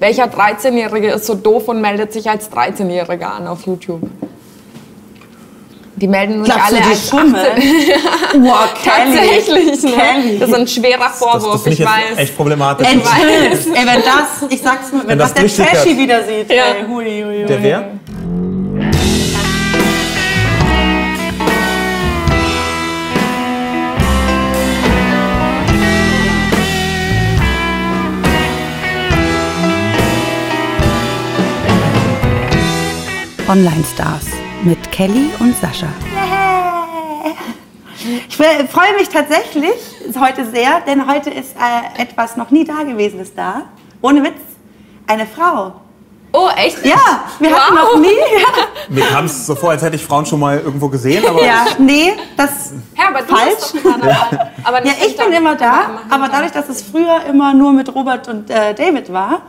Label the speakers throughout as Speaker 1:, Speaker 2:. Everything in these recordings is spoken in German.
Speaker 1: Welcher 13-Jährige ist so doof und meldet sich als 13-Jähriger an auf YouTube? Die melden sich
Speaker 2: Glaubst
Speaker 1: alle
Speaker 2: du, die
Speaker 1: als
Speaker 2: schummeln?
Speaker 1: 18.
Speaker 2: Wow, Kelly.
Speaker 1: Tatsächlich, ne?
Speaker 2: Kelly.
Speaker 1: Das ist ein schwerer
Speaker 3: Das, das
Speaker 1: Vorwurf,
Speaker 3: finde ich
Speaker 1: ich weiß.
Speaker 3: echt problematisch.
Speaker 2: Enthüllt. Ey, wenn das, ich sag's mal, wenn,
Speaker 3: Wenn
Speaker 2: was
Speaker 3: das
Speaker 2: der. Trashy wieder sieht.
Speaker 1: Ja.
Speaker 2: Ey, hui, hui, hui.
Speaker 3: Der wer?
Speaker 4: Online-Stars mit Kelly und Sascha.
Speaker 2: Ich freue mich tatsächlich heute sehr, denn heute ist äh, etwas noch nie Dagewesenes da. Ohne Witz, eine Frau.
Speaker 1: Oh, echt?
Speaker 2: Ja, wir hatten
Speaker 1: Wow.
Speaker 2: noch nie. Ja,
Speaker 3: Mir kam es so vor, als hätte ich Frauen schon mal irgendwo gesehen, aber
Speaker 2: ja nee, das.
Speaker 1: Ja, aber du
Speaker 2: Falsch.
Speaker 1: bist doch immer dabei. Aber
Speaker 2: Ja, ich bin immer da, aber dadurch, dass es früher immer nur mit Robert und äh, David war,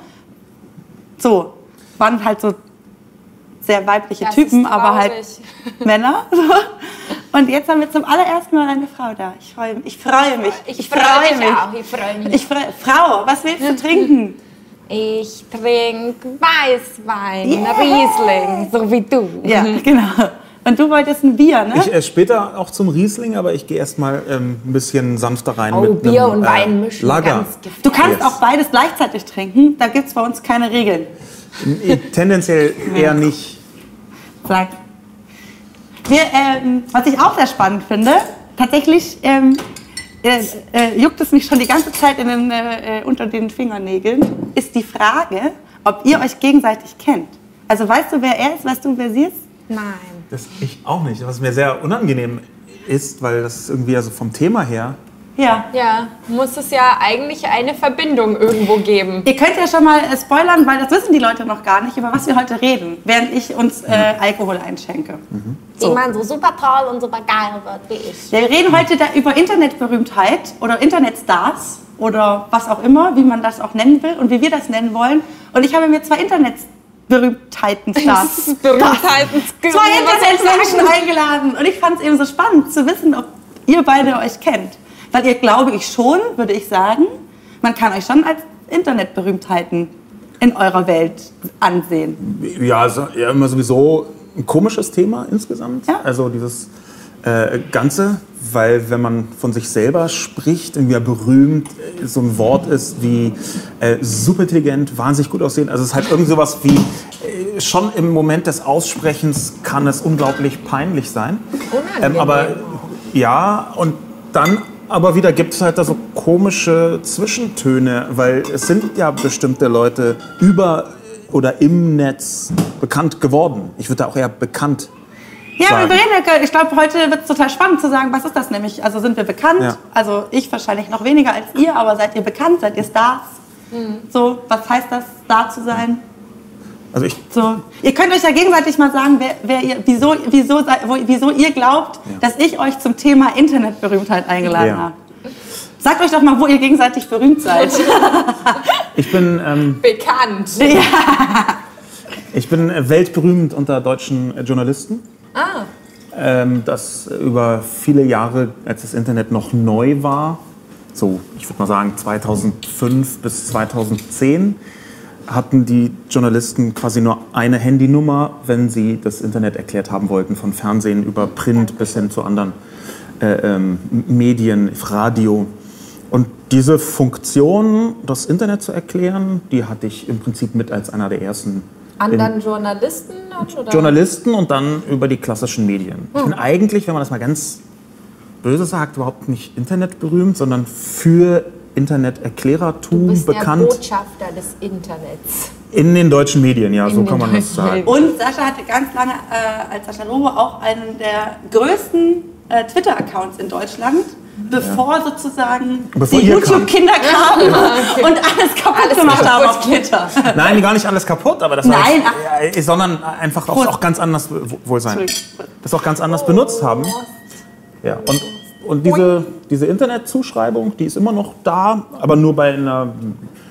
Speaker 2: so, waren halt so sehr weibliche
Speaker 1: Das
Speaker 2: Typen,
Speaker 1: ist
Speaker 2: aber halt. Männer. Und jetzt haben wir zum allerersten Mal eine Frau da. Ich freue mich. Ich freue mich.
Speaker 1: Ich freue mich auch. Ich freue mich.
Speaker 2: Ich freu, Frau, was willst du trinken?
Speaker 1: Ich trinke Weißwein,
Speaker 2: Yeah.
Speaker 1: Riesling, so wie du.
Speaker 2: Ja, genau. Und du wolltest ein Bier, ne?
Speaker 3: ich äh, später auch zum Riesling, aber ich gehe erst mal ähm, ein bisschen sanfter rein
Speaker 1: Oh,
Speaker 3: mit
Speaker 1: Bier
Speaker 3: einem,
Speaker 1: und
Speaker 3: äh,
Speaker 1: Wein mischen,
Speaker 3: Lager.
Speaker 2: du kannst
Speaker 3: Yes.
Speaker 2: auch beides gleichzeitig trinken. Da gibt es bei uns keine Regeln.
Speaker 3: Äh, Tendenziell eher nicht.
Speaker 2: Sag. Wir, ähm, was ich auch sehr spannend finde, tatsächlich ähm, äh, äh, juckt es mich schon die ganze Zeit in den, äh, äh, unter den Fingernägeln, ist die Frage, ob ihr euch gegenseitig kennt. Also weißt du, wer er ist? Weißt du, wer sie ist?
Speaker 1: Nein.
Speaker 3: Das ich auch nicht. Was mir sehr unangenehm ist, weil das irgendwie also vom Thema her.
Speaker 2: Ja.
Speaker 1: Ja, muss es ja eigentlich eine Verbindung irgendwo geben.
Speaker 2: Ihr könnt ja schon mal äh, spoilern, weil das wissen die Leute noch gar nicht, über was wir heute reden, während ich uns äh, Alkohol einschenke.
Speaker 1: Die man so super toll und super geil wird wie ich.
Speaker 2: Ja, wir reden heute da über Internetberühmtheit oder Internetstars oder was auch immer, wie man das auch nennen will und wie wir das nennen wollen. Und ich habe mir zwei Internetberühmtheiten Stars,
Speaker 1: Berühmtheiten.
Speaker 2: zwei Internetmenschen eingeladen. Und ich fand es eben so spannend zu wissen, ob ihr beide euch kennt. Weil ihr, glaube ich schon, würde ich sagen, man kann euch schon als Internetberühmtheiten in eurer Welt ansehen.
Speaker 3: Ja, also, ja, immer sowieso ein komisches Thema insgesamt.
Speaker 2: Ja.
Speaker 3: Also dieses äh, Ganze, weil wenn man von sich selber spricht, irgendwie ja berühmt, äh, so ein Wort ist wie äh, superintelligent, wahnsinnig gut aussehen. Also es ist halt irgend sowas wie, äh, schon im Moment des Aussprechens kann es unglaublich peinlich sein.
Speaker 1: Unangenehm.
Speaker 3: aber ja, und dann aber wieder gibt es halt da so komische Zwischentöne, weil es sind ja bestimmte Leute über oder im Netz bekannt geworden. Ich würde da auch eher bekannt
Speaker 2: Ja,
Speaker 3: sagen.
Speaker 2: wir reden, ich glaube, heute wird es total spannend zu sagen, was ist das nämlich? Also sind wir bekannt?
Speaker 3: Ja.
Speaker 2: Also ich wahrscheinlich noch weniger als ihr, aber seid ihr bekannt? Seid ihr Stars? So, was heißt das, Star zu sein?
Speaker 3: Also ich,
Speaker 2: So, ihr könnt euch ja gegenseitig mal sagen, wer, wer ihr, wieso, wieso, wieso ihr glaubt, dass ich euch zum Thema Internetberühmtheit eingeladen
Speaker 3: Ja.
Speaker 2: habe. Sagt euch doch mal, wo ihr gegenseitig berühmt seid.
Speaker 3: ich bin, ähm,
Speaker 1: Bekannt.
Speaker 3: ich bin weltberühmt unter deutschen äh, Journalisten.
Speaker 1: Ah.
Speaker 3: Ähm, das über viele Jahre, als das Internet noch neu war, so ich würde mal sagen 2005 bis 2010, hatten die Journalisten quasi nur eine Handynummer, wenn sie das Internet erklärt haben wollten, von Fernsehen über Print bis hin zu anderen äh, ähm, Medien, Radio. Und diese Funktion, das Internet zu erklären, die hatte ich im Prinzip mit als einer der ersten
Speaker 1: Anderen Journalisten? Oder?
Speaker 3: Journalisten und dann über die klassischen Medien. Ich bin eigentlich, wenn man das mal ganz böse sagt, überhaupt nicht internetberühmt, sondern für Interneterklärertum
Speaker 1: Du bist
Speaker 3: bekannt.
Speaker 1: der Botschafter des Internets.
Speaker 3: In den deutschen Medien, ja, so
Speaker 1: den
Speaker 3: kann man das sagen.
Speaker 2: Und Sascha hatte ganz lange äh, als Sascha Lobo auch einen der größten äh, Twitter-Accounts in Deutschland, bevor sozusagen
Speaker 3: Bevor
Speaker 2: die. YouTube-Kinder kamen und alles kaputt
Speaker 1: Alles
Speaker 2: gemacht haben auf Twitter.
Speaker 3: Nein, gar nicht alles kaputt, aber das war
Speaker 2: Nein,
Speaker 3: jetzt, ja, sondern einfach auch, auch ganz anders, wohl sein, das auch ganz anders benutzt haben. Ja, und, und diese, diese Internetzuschreibung, die ist immer noch da, aber nur bei einer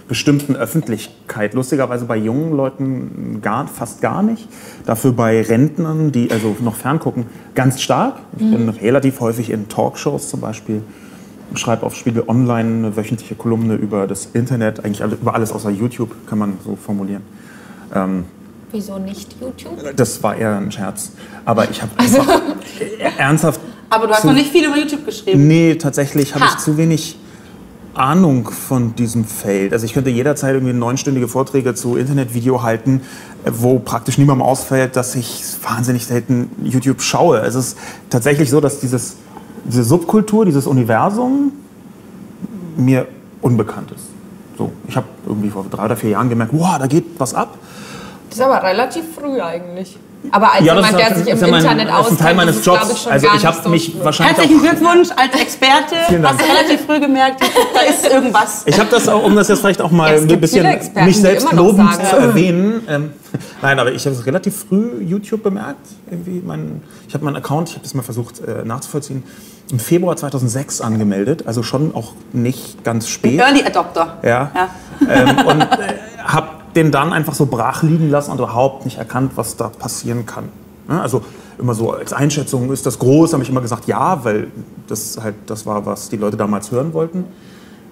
Speaker 3: bestimmten Öffentlichkeit. Lustigerweise bei jungen Leuten gar, fast gar nicht. Dafür bei Rentnern, die also noch ferngucken, ganz stark. Ich bin relativ häufig in Talkshows zum Beispiel. schreibe auf Spiegel Online eine wöchentliche Kolumne über das Internet, eigentlich über alles außer YouTube, kann man so formulieren. Ähm,
Speaker 1: Wieso nicht YouTube?
Speaker 3: das war eher ein Scherz. Aber ich habe einfach äh, ernsthaft.
Speaker 2: Aber du hast noch nicht viel über YouTube geschrieben.
Speaker 3: Nee, tatsächlich habe
Speaker 1: Ha.
Speaker 3: ich zu wenig Ahnung von diesem Feld. Also ich könnte jederzeit irgendwie neunstündige Vorträge zu Internetvideo halten, äh, wo praktisch niemandem ausfällt, dass ich wahnsinnig selten YouTube schaue. Es ist tatsächlich so, dass dieses, diese Subkultur, dieses Universum mir unbekannt ist. So, ich habe irgendwie vor drei oder vier Jahren gemerkt, wow, da geht was ab.
Speaker 1: Das ist aber relativ früh eigentlich. Aber als
Speaker 3: Ja, das
Speaker 1: jemand,
Speaker 3: ist,
Speaker 1: der sich im
Speaker 3: ja mein,
Speaker 1: Internet
Speaker 3: das ist ein
Speaker 1: auskennt,
Speaker 3: Teil meines Jobs.
Speaker 1: ich, schon
Speaker 3: also ich habe
Speaker 1: so
Speaker 3: mich
Speaker 1: schlimm.
Speaker 3: wahrscheinlich auch
Speaker 2: Herzlichen Glückwunsch als Experte.
Speaker 3: Vielen Dank.
Speaker 2: Hast du relativ früh gemerkt, da ist irgendwas.
Speaker 3: Ich habe das auch, um das jetzt vielleicht auch mal
Speaker 1: Ja,
Speaker 3: ein bisschen
Speaker 1: die
Speaker 3: selbst lobend
Speaker 1: sagen,
Speaker 3: zu
Speaker 1: ja.
Speaker 3: erwähnen. Ähm, nein, aber ich habe es relativ früh YouTube bemerkt. Irgendwie mein, ich habe meinen Account, ich habe das mal versucht äh, nachzuvollziehen, im Februar 2006 angemeldet, also schon auch nicht ganz spät.
Speaker 2: Early Adopter.
Speaker 3: Ja.
Speaker 2: Ja.
Speaker 3: Ähm, und äh, habe den dann einfach so brach liegen lassen und überhaupt nicht erkannt, was da passieren kann. Ja, also immer so als Einschätzung, ist das groß? Habe ich immer gesagt, ja, weil das halt das war, was die Leute damals hören wollten.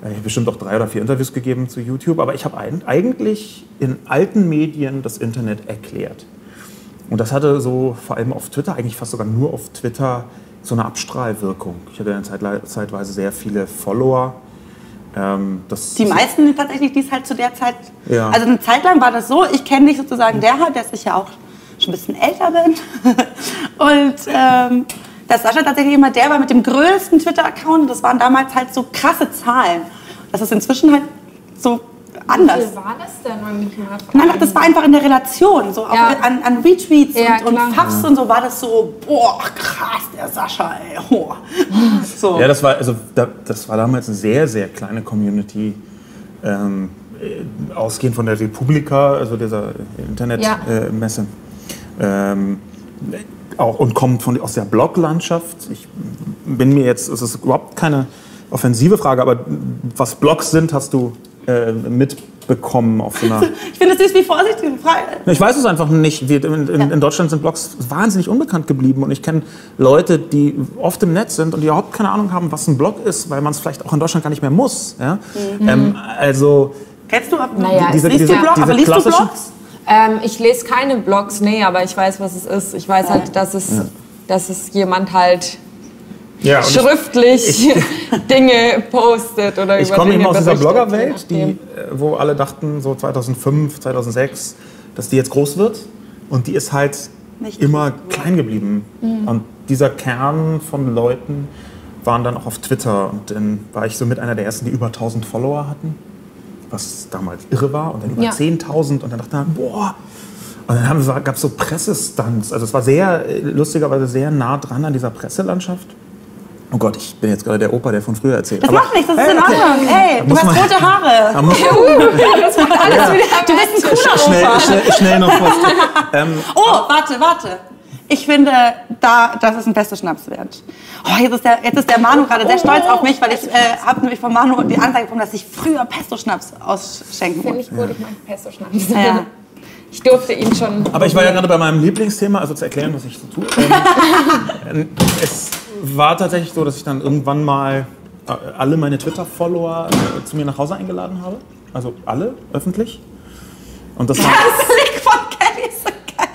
Speaker 3: Äh, Ich habe bestimmt auch drei oder vier Interviews gegeben zu YouTube, aber ich habe eigentlich in alten Medien das Internet erklärt. Und das hatte so vor allem auf Twitter, eigentlich fast sogar nur auf Twitter, so eine Abstrahlwirkung. Ich hatte dann zeitweise sehr viele Follower. Ähm,
Speaker 2: Die meisten tatsächlich, die es halt zu der Zeit.
Speaker 3: Ja.
Speaker 2: Also eine Zeit lang war das so, ich kenne dich sozusagen der hat, der ich ja auch schon ein bisschen älter bin. Und ähm, dass Sascha tatsächlich immer der war mit dem größten Twitter-Account. Das waren damals halt so krasse Zahlen. Das ist inzwischen halt so anders.
Speaker 1: Wie war das denn,
Speaker 2: Nein, ach, das war einfach in der Relation. So auch
Speaker 1: Ja.
Speaker 2: an, an Retweets
Speaker 1: Ja,
Speaker 2: und, und. Fafs und so war das so, boah, krass, der Sascha, ey. Oh. So.
Speaker 3: Ja, das war, also, da, das war damals eine sehr, sehr kleine Community. Ähm, äh, ausgehend von der Republika, also dieser
Speaker 1: Ja.
Speaker 3: Internetmesse. Äh, Messe. ähm, auch, und kommt von, aus der Bloglandschaft. Ich bin mir jetzt, es ist überhaupt keine offensive Frage, aber was Blogs sind, hast du äh, mitbekommen auf so einer.
Speaker 2: Ich finde es süß, wie vorsichtig gefragt.
Speaker 3: Ich weiß es einfach nicht. Wir, in, in, in Deutschland sind Blogs wahnsinnig unbekannt geblieben und ich kenne Leute, die oft im Netz sind und die überhaupt keine Ahnung haben, was ein Blog ist, weil man es vielleicht auch in Deutschland gar nicht mehr muss. Ja? Ähm, also
Speaker 2: Kennst du?
Speaker 1: Naja,
Speaker 3: diese,
Speaker 2: liest
Speaker 3: diese,
Speaker 2: du Blog,
Speaker 3: diese
Speaker 2: aber liest du Blogs?
Speaker 1: Ähm, ich lese keine Blogs, nee, aber ich weiß, was es ist. Ich weiß halt, dass es, dass es jemand halt
Speaker 3: ja, und ich,
Speaker 1: schriftlich Dinge postet oder
Speaker 3: ich komme eben
Speaker 1: Dinge
Speaker 3: aus dieser Bloggerwelt, die, äh, wo alle dachten, so 2005, 2006, dass die jetzt groß wird. Und die ist halt
Speaker 2: Nicht
Speaker 3: immer klein geblieben. Und dieser Kern von Leuten waren dann auch auf Twitter. Und dann war ich so mit einer der ersten, die über 1000 Follower hatten. Was damals irre war. Und dann über
Speaker 1: Ja.
Speaker 3: 10.000. Und dann dachte man, boah. Und dann gab es so Pressestunts. Also es war sehr, äh, lustigerweise sehr nah dran an dieser Presselandschaft. Oh Gott, ich bin jetzt gerade der Opa, der von früher erzählt.
Speaker 2: Das
Speaker 3: Aber-
Speaker 2: macht nichts, das ist
Speaker 3: Hey,
Speaker 2: in
Speaker 3: okay.
Speaker 2: Ordnung. Ey, du hast
Speaker 3: man-
Speaker 2: rote Haare.
Speaker 3: Da muss
Speaker 1: Das macht alles wieder
Speaker 2: Du bist ein cooler
Speaker 3: schnell,
Speaker 2: Opa.
Speaker 3: schnell, schnell noch was. ähm,
Speaker 2: Oh, warte, warte. Ich finde, da, das ist ein bester Schnaps wert. Oh, jetzt, ist der, jetzt ist der Manu gerade sehr stolz auf mich, weil ich äh, habe nämlich von Manu die Anzeige bekommen, dass ich früher Pesto-Schnaps ausschenken
Speaker 1: Finde
Speaker 2: muss.
Speaker 1: ich gut, ich mag Pesto-Schnaps.
Speaker 2: Ja.
Speaker 1: Ich durfte ihn schon.
Speaker 3: Aber ich war ja gerade bei meinem Lieblingsthema, also zu erklären, was ich so tue. Ähm, es war tatsächlich so, dass ich dann irgendwann mal äh, alle meine Twitter-Follower äh, zu mir nach Hause eingeladen habe. Also alle, öffentlich. Und das war,
Speaker 2: Das Lied von Kelly ist so geil.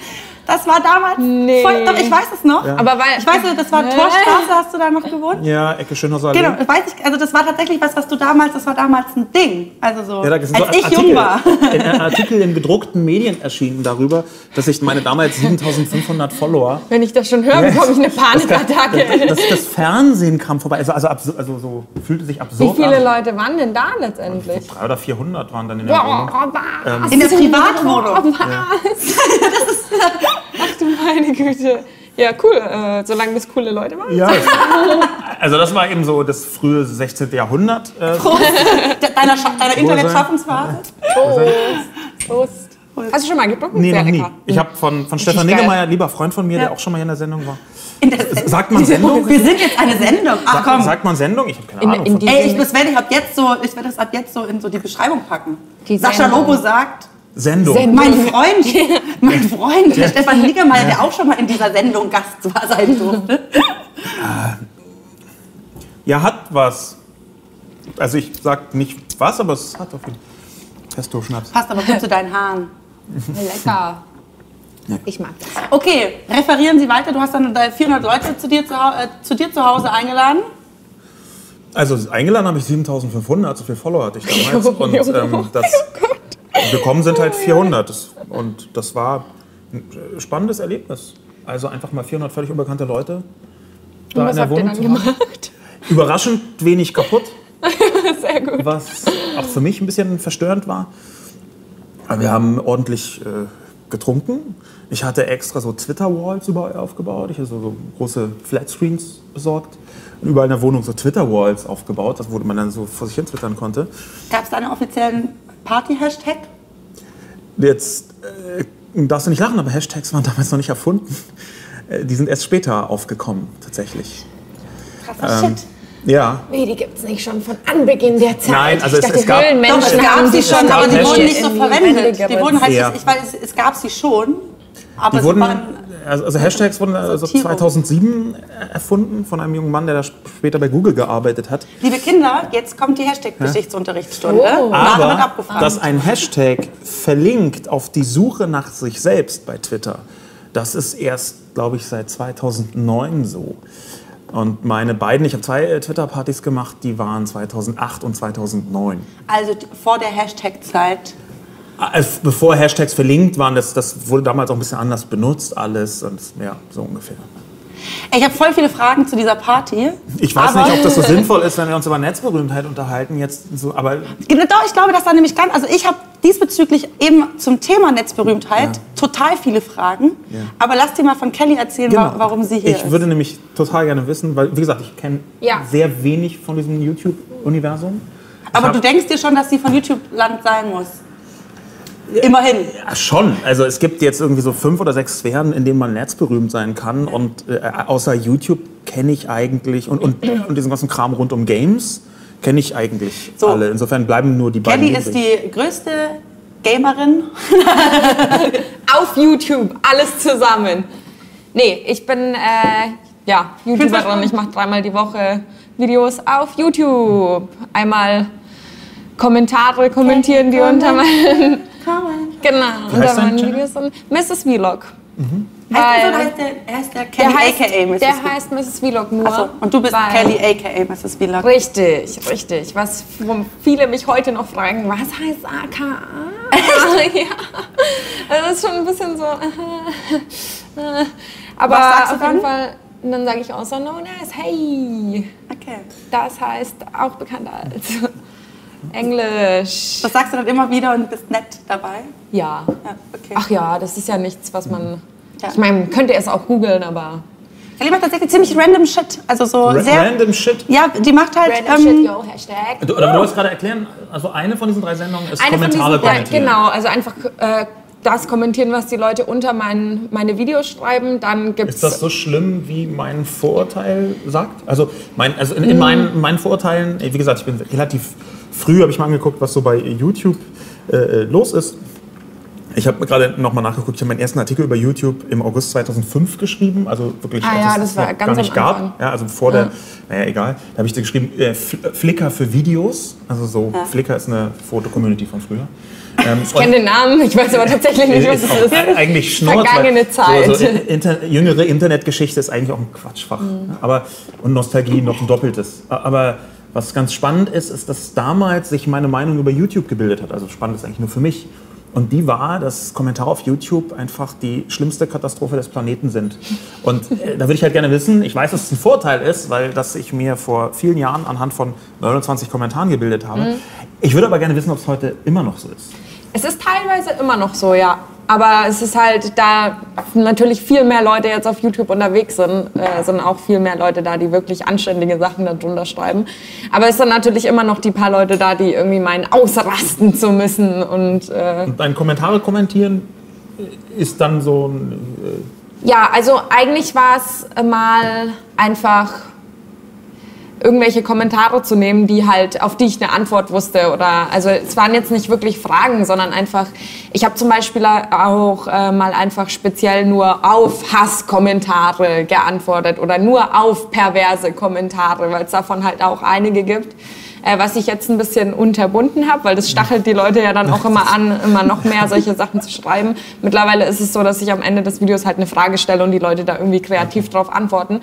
Speaker 2: Das war damals
Speaker 1: Nee.
Speaker 2: voll, doch, ich weiß es noch.
Speaker 1: Aber weil,
Speaker 2: Ich weiß, das war
Speaker 1: Hä?
Speaker 2: Torstraße, hast du da noch gewohnt?
Speaker 3: ja, Ecke Schönhauser Allee.
Speaker 2: Genau, das weiß ich, also das war tatsächlich was, was du damals, das war damals ein Ding. Also so,
Speaker 3: Ja, da sind so
Speaker 2: als ich
Speaker 3: Artikel,
Speaker 2: jung war.
Speaker 3: In, ein Artikel in gedruckten Medien erschienen darüber, dass ich meine damals 7500 Follower
Speaker 1: wenn ich das schon höre, bekomme ich eine Panikattacke.
Speaker 3: das, das Fernsehen kam vorbei. Also, also, also so fühlte sich
Speaker 1: Wie
Speaker 3: absurd
Speaker 1: viele
Speaker 3: an.
Speaker 1: Leute waren denn da letztendlich?
Speaker 3: Drei oder 400 waren dann in der Wohnung.
Speaker 1: Boah, was?
Speaker 2: In der Privatwohnung.
Speaker 1: Ach du meine Güte. Ja, cool, äh, solange das coole Leute waren.
Speaker 3: Ja. Also das war eben so das frühe 16. Jahrhundert. Äh,
Speaker 2: Deiner, Scha- deiner Internet-Schaffensphase.
Speaker 1: Prost. Hast du schon mal getrunken?
Speaker 3: nee,
Speaker 1: Sehr
Speaker 3: noch nie. Ich habe von, von Stefan. Niggemeier, lieber Freund von mir,
Speaker 2: Ja.
Speaker 3: der auch schon mal hier in der Sendung war.
Speaker 2: In der Sendung.
Speaker 3: Sagt man Sendung?
Speaker 2: Wir sind jetzt eine Sendung. Ach
Speaker 3: Sagt,
Speaker 2: komm.
Speaker 3: sagt man Sendung? Ich habe keine
Speaker 1: In-
Speaker 3: Ahnung.
Speaker 1: in
Speaker 2: Ey, ich, das werde ich ab jetzt so, ich werde das ab jetzt so in so die Beschreibung packen.
Speaker 1: Die
Speaker 2: Sascha
Speaker 1: Sendung.
Speaker 2: Lobo sagt,
Speaker 3: Sendung.
Speaker 1: Sendung.
Speaker 2: mein Freund, mein Freund, der Stefan Niggemeier, der auch schon mal in dieser Sendung Gast war sein durfte.
Speaker 3: Ja, hat was. Also ich sag nicht was, aber es hat auf jeden Fall Pesto-Schnaps.
Speaker 2: Passt aber gut zu deinen Haaren.
Speaker 1: Lecker. Ich mag das.
Speaker 2: Okay, referieren Sie weiter. Du hast dann äh, 400 Leute zu dir zu, äh, zu, dir zu Hause eingeladen.
Speaker 3: Also eingeladen habe ich 7500, so viel Follower hatte ich damals. Und ähm, das bekommen sind halt 400. Das, und das war ein äh, spannendes Erlebnis. Also einfach mal 400 völlig unbekannte Leute da in der Wohnung zu haben.
Speaker 1: gemacht?
Speaker 3: Überraschend wenig kaputt.
Speaker 1: Sehr gut.
Speaker 3: was auch für mich ein bisschen verstörend war. Aber wir haben ordentlich äh, getrunken. Ich hatte extra so Twitter-Walls überall aufgebaut. Ich habe so, so große Flatscreens besorgt und überall in der Wohnung so Twitter-Walls aufgebaut, das wo man dann so vor sich hin twittern konnte.
Speaker 2: Gab es da einen offiziellen Party-Hashtag?
Speaker 3: Jetzt äh, darfst du nicht lachen, aber Hashtags waren damals noch nicht erfunden. Äh, die sind erst später aufgekommen, tatsächlich.
Speaker 2: Krasser
Speaker 3: Ähm,
Speaker 2: Shit.
Speaker 3: ja,
Speaker 1: Nee, die gibt es nicht schon von Anbeginn der Zeit.
Speaker 3: Nein, also
Speaker 1: ich
Speaker 3: es-
Speaker 1: dachte,
Speaker 3: es gab-
Speaker 2: Doch, es gab
Speaker 1: haben
Speaker 2: sie schon, aber die wurden nicht so verwendet. Die wurden halt,
Speaker 3: Ja.
Speaker 2: ich weiß, es, es gab sie schon, aber
Speaker 3: Die
Speaker 2: sie
Speaker 3: wurden,
Speaker 2: waren
Speaker 3: also, also Hashtags wurden also
Speaker 2: Sortierung.
Speaker 3: 2007 erfunden von einem jungen Mann, der da später bei Google gearbeitet hat.
Speaker 2: Liebe Kinder, jetzt kommt die Hashtag-Geschichtsunterrichtsstunde.
Speaker 1: Oh.
Speaker 3: Aber
Speaker 2: abgefragt.
Speaker 3: dass ein Hashtag verlinkt auf die Suche nach sich selbst bei Twitter, das ist erst, glaube ich, seit 2009 so. Und meine beiden, ich habe zwei äh, Twitter-Partys gemacht, die waren 2008 und 2009.
Speaker 2: also vor der Hashtag-Zeit.
Speaker 3: Also bevor Hashtags verlinkt waren, das, das wurde damals auch ein bisschen anders benutzt, alles. Und ja, so ungefähr.
Speaker 2: Ich habe voll viele Fragen zu dieser Party.
Speaker 3: Ich weiß nicht, ob das so sinnvoll ist, wenn wir uns über Netzberühmtheit unterhalten. Jetzt so, aber
Speaker 2: Genau, Doch, ich glaube, dass da nämlich ganz. Also, ich habe diesbezüglich eben zum Thema Netzberühmtheit total viele Fragen.
Speaker 3: Ja.
Speaker 2: Aber lass dir mal von Kelly erzählen, wa- warum sie hier
Speaker 3: Genau. Ich
Speaker 2: ist.
Speaker 3: würde nämlich total gerne wissen, weil, wie gesagt, ich kenne
Speaker 1: Ja.
Speaker 3: sehr wenig von diesem YouTube-Universum. Ich
Speaker 2: aber
Speaker 3: hab-
Speaker 2: du denkst dir schon, dass sie von YouTube-Land sein muss. Immerhin.
Speaker 3: Ja, schon. Also es gibt jetzt irgendwie so fünf oder sechs Sphären, in denen man netzberühmt sein kann. Und äh, außer YouTube kenne ich eigentlich und, und, und diesen ganzen Kram rund um Games kenne ich eigentlich
Speaker 2: So.
Speaker 3: alle. Insofern bleiben nur die beiden.
Speaker 2: Kelly ist die größte Gamerin.
Speaker 1: Auf YouTube, alles zusammen. Nee, ich bin äh, ja, YouTuberin. Ich mache dreimal die Woche Videos auf YouTube. Einmal Kommentare kommentieren die unter meinen, genau, unter meinen? Videos. Und Mrs. Vlog.
Speaker 2: Heißt der, so,
Speaker 1: Weil-
Speaker 2: heißt der, heißt der Kelly
Speaker 1: Der heißt,
Speaker 2: aka Mrs.
Speaker 1: der
Speaker 2: Vlog?
Speaker 1: heißt Mrs. Vlog nur.
Speaker 2: Achso, und du bist
Speaker 1: weil-
Speaker 2: Kelly aka Mrs. Vlog.
Speaker 1: Richtig, richtig. Was worum viele mich heute noch fragen, was heißt AKA? ja, das ist schon ein bisschen so. Aber
Speaker 2: Was sagst du
Speaker 1: auf jeden
Speaker 2: dann?
Speaker 1: Fall, dann sage ich auch so known as hey.
Speaker 2: Okay.
Speaker 1: Das heißt auch bekannt als Englisch.
Speaker 2: Das sagst du dann immer wieder und bist nett dabei.
Speaker 1: Ja.
Speaker 2: Ja, okay.
Speaker 1: Ach ja, das ist ja nichts, was man.
Speaker 2: Ja.
Speaker 1: Ich meine, man könnte es auch googeln, aber.
Speaker 2: Kelly macht tatsächlich ziemlich random Shit. Also so
Speaker 3: Ra
Speaker 2: sehr.
Speaker 3: Random Shit.
Speaker 2: Ja, die macht halt.
Speaker 1: Random
Speaker 2: ähm,
Speaker 1: shit, yo, Hashtag.
Speaker 3: Du, oder du wolltest gerade erklären, also eine von diesen drei Sendungen ist
Speaker 1: Eine von
Speaker 3: Kommentare
Speaker 1: diesen, ja,
Speaker 3: kommentieren.
Speaker 1: genau, also einfach äh, das kommentieren, was die Leute unter mein, meine Videos schreiben. Dann gibt
Speaker 3: Ist das so schlimm, wie mein Vorurteil sagt? Also, mein, also in, in meinen, meinen Vorurteilen, wie gesagt, ich bin relativ früh, habe ich mal angeguckt, was so bei YouTube äh, äh, los ist. Ich habe gerade noch mal nachgeguckt, ich habe meinen ersten Artikel über YouTube im August 2005 geschrieben, also wirklich,
Speaker 1: Ah ja,
Speaker 3: es
Speaker 1: das war
Speaker 3: gar nicht gab. Ja, also vor der, naja, egal. Da habe ich geschrieben, äh, Fl- Flickr für Videos, also so, Flickr ist eine Foto-Community von früher. Ähm,
Speaker 1: Ich kenne den Namen, ich weiß aber tatsächlich nicht, was es ist.
Speaker 3: eigentlich Schnurz.
Speaker 1: Vergangene Zeit.
Speaker 3: So, so inter, jüngere Internetgeschichte ist eigentlich auch ein Quatschfach.
Speaker 1: Mhm.
Speaker 3: Aber, und Nostalgie noch ein doppeltes. Aber was ganz spannend ist, ist, dass damals sich meine Meinung über YouTube gebildet hat. Also spannend ist eigentlich nur für mich. Und die war, dass Kommentare auf YouTube einfach die schlimmste Katastrophe des Planeten sind. Und äh, da würde ich halt gerne wissen, ich weiß, dass es ein Vorteil ist, weil das ich mir vor vielen Jahren anhand von 29 Kommentaren gebildet habe.
Speaker 1: Mhm.
Speaker 3: Ich würde aber gerne wissen, ob es heute immer noch so ist.
Speaker 1: Es ist teilweise immer noch so, ja. Aber es ist halt, da natürlich viel mehr Leute jetzt auf YouTube unterwegs sind, äh, sind auch viel mehr Leute da, die wirklich anständige Sachen darunter schreiben. Aber es sind natürlich immer noch die paar Leute da, die irgendwie meinen, ausrasten zu müssen. Und äh,
Speaker 3: Und deine Kommentare kommentieren ist dann so ein. Äh,
Speaker 1: ja, also eigentlich war es mal einfach irgendwelche Kommentare zu nehmen, die halt auf die ich eine Antwort wusste oder also es waren jetzt nicht wirklich Fragen, sondern einfach ich habe zum Beispiel auch äh, mal einfach speziell nur auf Hasskommentare geantwortet oder nur auf perverse Kommentare, weil es davon halt auch einige gibt. äh, was ich jetzt ein bisschen unterbunden habe, weil das stachelt die Leute ja dann auch immer an, immer noch mehr solche Sachen zu schreiben. Mittlerweile ist es so, dass ich am Ende des Videos halt eine Frage stelle und die Leute da irgendwie kreativ drauf antworten.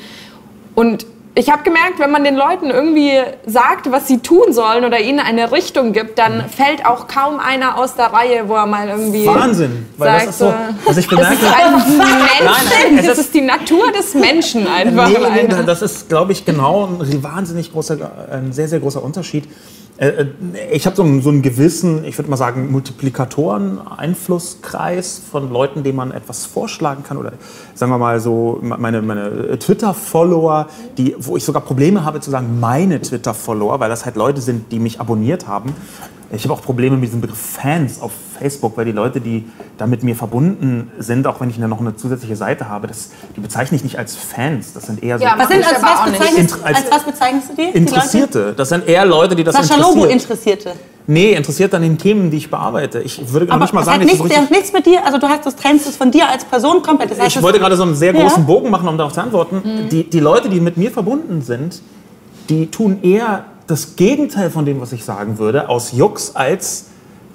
Speaker 1: Und ich habe gemerkt, wenn man den Leuten irgendwie sagt, was sie tun sollen oder ihnen eine Richtung gibt, dann fällt auch kaum einer aus der Reihe, wo er mal irgendwie
Speaker 3: Wahnsinn, weil
Speaker 1: sagt,
Speaker 3: das ist so,
Speaker 1: äh,
Speaker 3: was ich
Speaker 1: das
Speaker 3: bemerke.
Speaker 1: ist einfach ein
Speaker 3: Nein,
Speaker 1: Menschen,
Speaker 3: es
Speaker 1: das
Speaker 3: ist-
Speaker 1: die Natur des Menschen einfach.
Speaker 3: Nee, nee, das ist, glaube ich, genau ein wahnsinnig großer, ein sehr, sehr großer Unterschied. Äh, äh, Ich habe so einen, so einen gewissen, ich würde mal sagen, Multiplikatoren, Einflusskreis von Leuten, denen man etwas vorschlagen kann. Oder sagen wir mal so, meine, meine Twitter-Follower, die, wo ich sogar Probleme habe zu sagen, meine Twitter-Follower, weil das halt Leute sind, die mich abonniert haben. Ich habe auch Probleme mit diesem Begriff Fans auf Facebook, weil die Leute, die da mit mir verbunden sind, auch wenn ich noch eine zusätzliche Seite habe, das, die bezeichne ich nicht als Fans. Das sind eher so
Speaker 1: Ja,
Speaker 2: Was sind, als, was bezeichnest,
Speaker 3: als-
Speaker 2: als was bezeichnest du die? die
Speaker 3: Interessierte. Das sind eher Leute, die das?
Speaker 2: Sascha Lobo
Speaker 3: interessiert.
Speaker 2: Interessierte.
Speaker 3: Nee, interessiert an den Themen, die ich bearbeite. Ich würde gar
Speaker 2: Aber
Speaker 3: nicht mal sagen,
Speaker 2: hat
Speaker 3: dass ich
Speaker 2: nichts,
Speaker 3: so
Speaker 2: das
Speaker 3: richtig
Speaker 2: hat nichts mit dir, also du hast das trennst es von dir als Person komplett. Das heißt,
Speaker 3: ich wollte gerade so einen sehr
Speaker 2: Ja.
Speaker 3: großen Bogen machen, um darauf zu antworten.
Speaker 1: Mhm.
Speaker 3: Die, die Leute, die mit mir verbunden sind, die tun eher das Gegenteil von dem, was ich sagen würde, aus Jux, als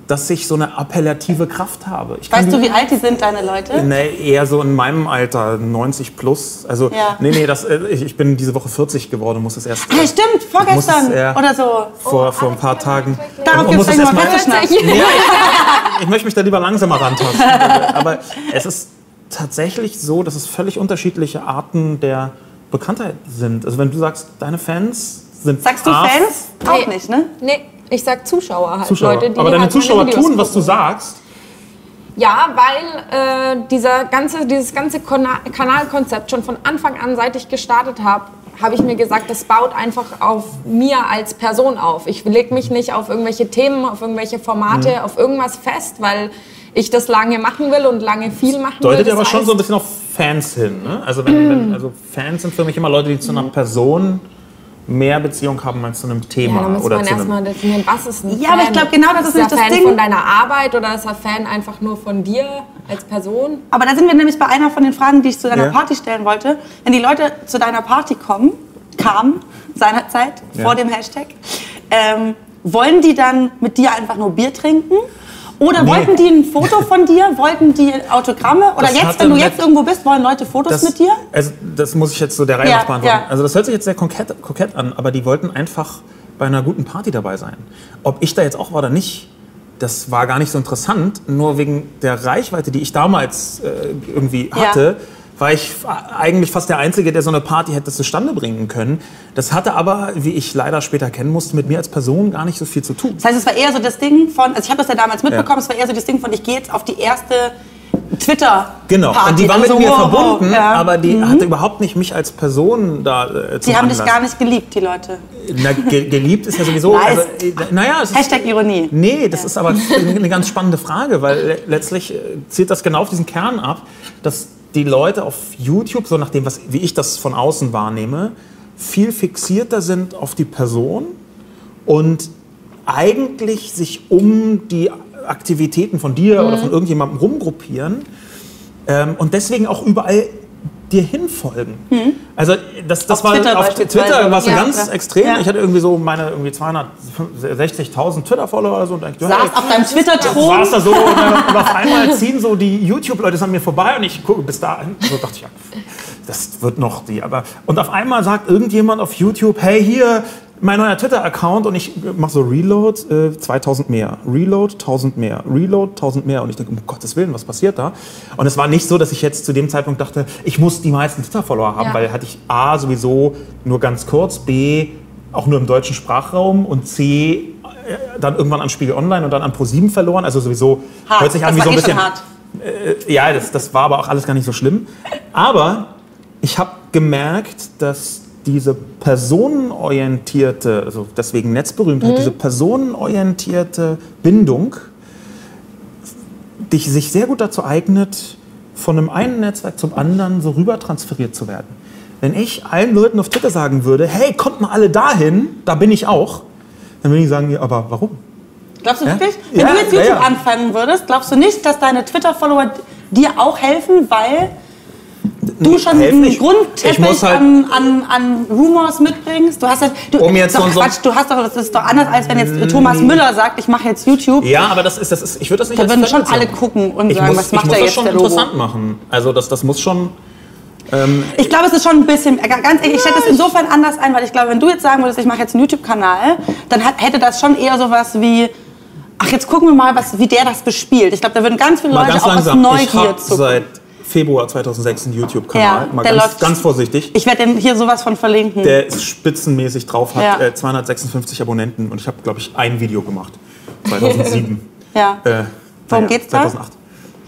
Speaker 3: dass ich so eine appellative Kraft habe. Ich
Speaker 2: Weißt
Speaker 3: die-
Speaker 2: du, wie alt die sind, deine Leute?
Speaker 3: Nee, eher so in meinem Alter, 90 plus. Also,
Speaker 2: Ja.
Speaker 3: nee, nee, das, äh, ich, ich bin diese Woche 40 geworden, muss es erst.
Speaker 2: Ah, stimmt, vorgestern
Speaker 3: es, ja.
Speaker 2: oder so.
Speaker 3: Vor, vor ein paar Tagen.
Speaker 2: Darauf
Speaker 3: Und
Speaker 2: gibt
Speaker 3: muss
Speaker 2: es gleich mal.
Speaker 3: Ja, ich, ich möchte mich da lieber langsamer rantasten. Aber es ist tatsächlich so, dass es völlig unterschiedliche Arten der Bekanntheit sind. Also wenn du sagst, deine Fans sind
Speaker 2: Sagst du Fans? Auch
Speaker 1: Nee.
Speaker 2: nicht, ne?
Speaker 1: Nee, ich sag Zuschauer halt.
Speaker 3: Zuschauer.
Speaker 1: Leute, die
Speaker 3: Aber deine
Speaker 1: halt
Speaker 3: Zuschauer tun, was du
Speaker 1: gucken.
Speaker 3: sagst.
Speaker 1: Ja, weil äh, dieser ganze, dieses ganze Kanalkonzept schon von Anfang an, seit ich gestartet habe, habe ich mir gesagt, das baut einfach auf mir als Person auf. Ich lege mich nicht auf irgendwelche Themen, auf irgendwelche Formate,
Speaker 3: Mhm.
Speaker 1: auf irgendwas fest, weil ich das lange machen will und lange viel machen will.
Speaker 3: Deutet aber schon so ein bisschen auf Fans hin. Ne? Also, wenn, wenn, also Fans sind für mich immer Leute, die zu einer Person mehr Beziehung haben als zu einem Thema.
Speaker 1: Ja, da muss
Speaker 3: oder
Speaker 1: man
Speaker 3: zu einem,
Speaker 1: erstmal definieren, was ist ein
Speaker 2: Ja,
Speaker 1: Fan?
Speaker 2: aber ich glaub, genau das ist
Speaker 1: er
Speaker 2: nicht das
Speaker 1: Fan
Speaker 2: Ding.
Speaker 1: von deiner Arbeit oder ist er Fan einfach nur von dir als Person?
Speaker 2: Aber da sind wir nämlich bei einer von den Fragen, die ich zu deiner
Speaker 3: Ja.
Speaker 2: Party stellen wollte. Wenn die Leute zu deiner Party kommen, kamen seinerzeit
Speaker 3: Ja.
Speaker 2: vor dem Hashtag, ähm, wollen die dann mit dir einfach nur Bier trinken? Oder
Speaker 3: Nee.
Speaker 2: wollten die ein Foto von dir? Wollten die Autogramme? Oder
Speaker 3: Das
Speaker 2: jetzt,
Speaker 3: hatte
Speaker 2: wenn du jetzt irgendwo bist, wollen Leute Fotos
Speaker 3: das,
Speaker 2: mit dir?
Speaker 3: Also, das muss ich jetzt so der Reihe
Speaker 2: Ja,
Speaker 3: nach beantworten.
Speaker 2: ja.
Speaker 3: Also, das hört sich jetzt sehr kokett, kokett an, aber die wollten einfach bei einer guten Party dabei sein. Ob ich da jetzt auch war oder nicht, das war gar nicht so interessant. Nur wegen der Reichweite, die ich damals äh, irgendwie
Speaker 2: Ja.
Speaker 3: War ich eigentlich fast der Einzige, der so eine Party hätte zustande bringen können. Das hatte aber, wie ich leider später kennen musste, mit mir als Person gar nicht so viel zu tun.
Speaker 2: Das heißt, es war eher so das Ding von, also ich habe das ja damals mitbekommen, es war eher so das Ding von, ich gehe jetzt auf die erste Twitter-Party.
Speaker 3: Genau, und die war
Speaker 2: Also
Speaker 3: mit mir
Speaker 2: wow,
Speaker 3: verbunden,
Speaker 2: wow, ja.
Speaker 3: aber die hatte überhaupt nicht mich als Person da äh,
Speaker 2: Die haben dich gar nicht geliebt, die Leute.
Speaker 3: Na, ge geliebt ist ja sowieso.
Speaker 2: Nice.
Speaker 3: Also, äh, naja, es ist,
Speaker 2: Hashtag Ironie.
Speaker 3: Nee, das ist aber eine ganz spannende Frage, weil le letztlich äh, zielt das genau auf diesen Kern ab, dass die Leute auf YouTube, so nach dem, was, wie ich das von außen wahrnehme, viel fixierter sind auf die Person und eigentlich sich um die Aktivitäten von dir oder
Speaker 2: Mhm.
Speaker 3: von irgendjemandem rumgruppieren ähm, und deswegen auch überall dir hinfolgen. Also das, das.
Speaker 2: Auf
Speaker 3: war
Speaker 2: Twitter
Speaker 3: auf. Twitter war es
Speaker 2: Ja,
Speaker 3: ganz
Speaker 2: ja.
Speaker 3: extrem.
Speaker 2: Ja.
Speaker 3: Ich hatte irgendwie so meine irgendwie 260.000 Twitter-Follower oder so. Und dachte,
Speaker 2: Saß auf deinem Twitter-Thron.
Speaker 3: saß da so und, dann, und auf einmal ziehen so die YouTube-Leute an mir vorbei und ich gucke bis dahin. So dachte ich, ja, das wird noch die. Aber und auf einmal sagt irgendjemand auf YouTube, hey hier mein neuer Twitter-Account und ich mache so Reload, äh, 2000 mehr, Reload, 1000 mehr, Reload, 1000 mehr und ich denke, um Gottes Willen, was passiert da? Und es war nicht so, dass ich jetzt zu dem Zeitpunkt dachte, ich muss die meisten Twitter-Follower haben,
Speaker 1: Ja.
Speaker 3: weil hatte ich A sowieso nur ganz kurz, B auch nur im deutschen Sprachraum und C äh, dann irgendwann an Spiegel Online und dann an ProSieben verloren, also sowieso
Speaker 2: Hart.
Speaker 3: hört sich an
Speaker 2: das
Speaker 3: wie so ein
Speaker 2: eh
Speaker 3: bisschen
Speaker 2: hart.
Speaker 3: ja, das, das war aber auch alles gar nicht so schlimm. Aber ich habe gemerkt, dass diese personenorientierte, also deswegen Netzberühmtheit, diese personenorientierte Bindung dich sich sehr gut dazu eignet, von einem einen Netzwerk zum anderen so rüber transferiert zu werden. Wenn ich allen Leuten auf Twitter sagen würde, hey, kommt mal alle dahin, da bin ich auch, dann würde ich sagen, ja, aber warum?
Speaker 2: Glaubst du
Speaker 3: Ja?
Speaker 2: wirklich? Wenn
Speaker 3: Ja,
Speaker 2: du jetzt
Speaker 3: ja,
Speaker 2: YouTube
Speaker 3: ja.
Speaker 2: anfangen würdest, glaubst du nicht, dass deine Twitter-Follower dir auch helfen, weil du schon einen.
Speaker 3: Ich
Speaker 2: Grundteppich
Speaker 3: muss halt-
Speaker 2: an, an, an Rumors mitbringst. Du hast halt, du,
Speaker 3: Um jetzt
Speaker 2: doch,
Speaker 3: so-
Speaker 2: Quatsch, du hast doch, das ist doch anders, als wenn jetzt Thomas Müller sagt, ich mache jetzt YouTube.
Speaker 3: Ja, aber das ist, das ist ich würde das nicht
Speaker 2: Da würden schon alle gucken und
Speaker 3: ich
Speaker 2: sagen,
Speaker 3: muss,
Speaker 2: was
Speaker 3: ich
Speaker 2: macht
Speaker 3: muss
Speaker 2: er
Speaker 3: das
Speaker 2: jetzt,
Speaker 3: schon
Speaker 2: der Logo?
Speaker 3: interessant machen. Also das, das muss schon...
Speaker 2: Ich glaube, es ist schon ein bisschen, äh, ganz ehrlich, ich schätze es insofern anders ein, weil ich glaube, wenn du jetzt sagen würdest, ich mache jetzt einen YouTube-Kanal, dann hat, hätte das schon eher sowas wie, ach, jetzt gucken wir mal, was, wie der das bespielt. Ich glaube, da würden ganz viele
Speaker 3: Mal
Speaker 2: Leute
Speaker 3: ganz
Speaker 2: auch aus
Speaker 3: langsam. Ich
Speaker 2: Neugier zu.
Speaker 3: seit Februar 2006 einen YouTube-Kanal.
Speaker 2: Ja,
Speaker 3: Mal ganz,
Speaker 2: läuft-
Speaker 3: ganz vorsichtig.
Speaker 2: Ich werde den hier sowas von verlinken.
Speaker 3: der ist spitzenmäßig drauf, hat
Speaker 2: Ja.
Speaker 3: äh, 256 Abonnenten und ich habe, glaube ich, ein Video gemacht. 2007.
Speaker 2: ja.
Speaker 3: äh,
Speaker 2: Worum
Speaker 3: naja,
Speaker 2: geht's da?
Speaker 3: 2008.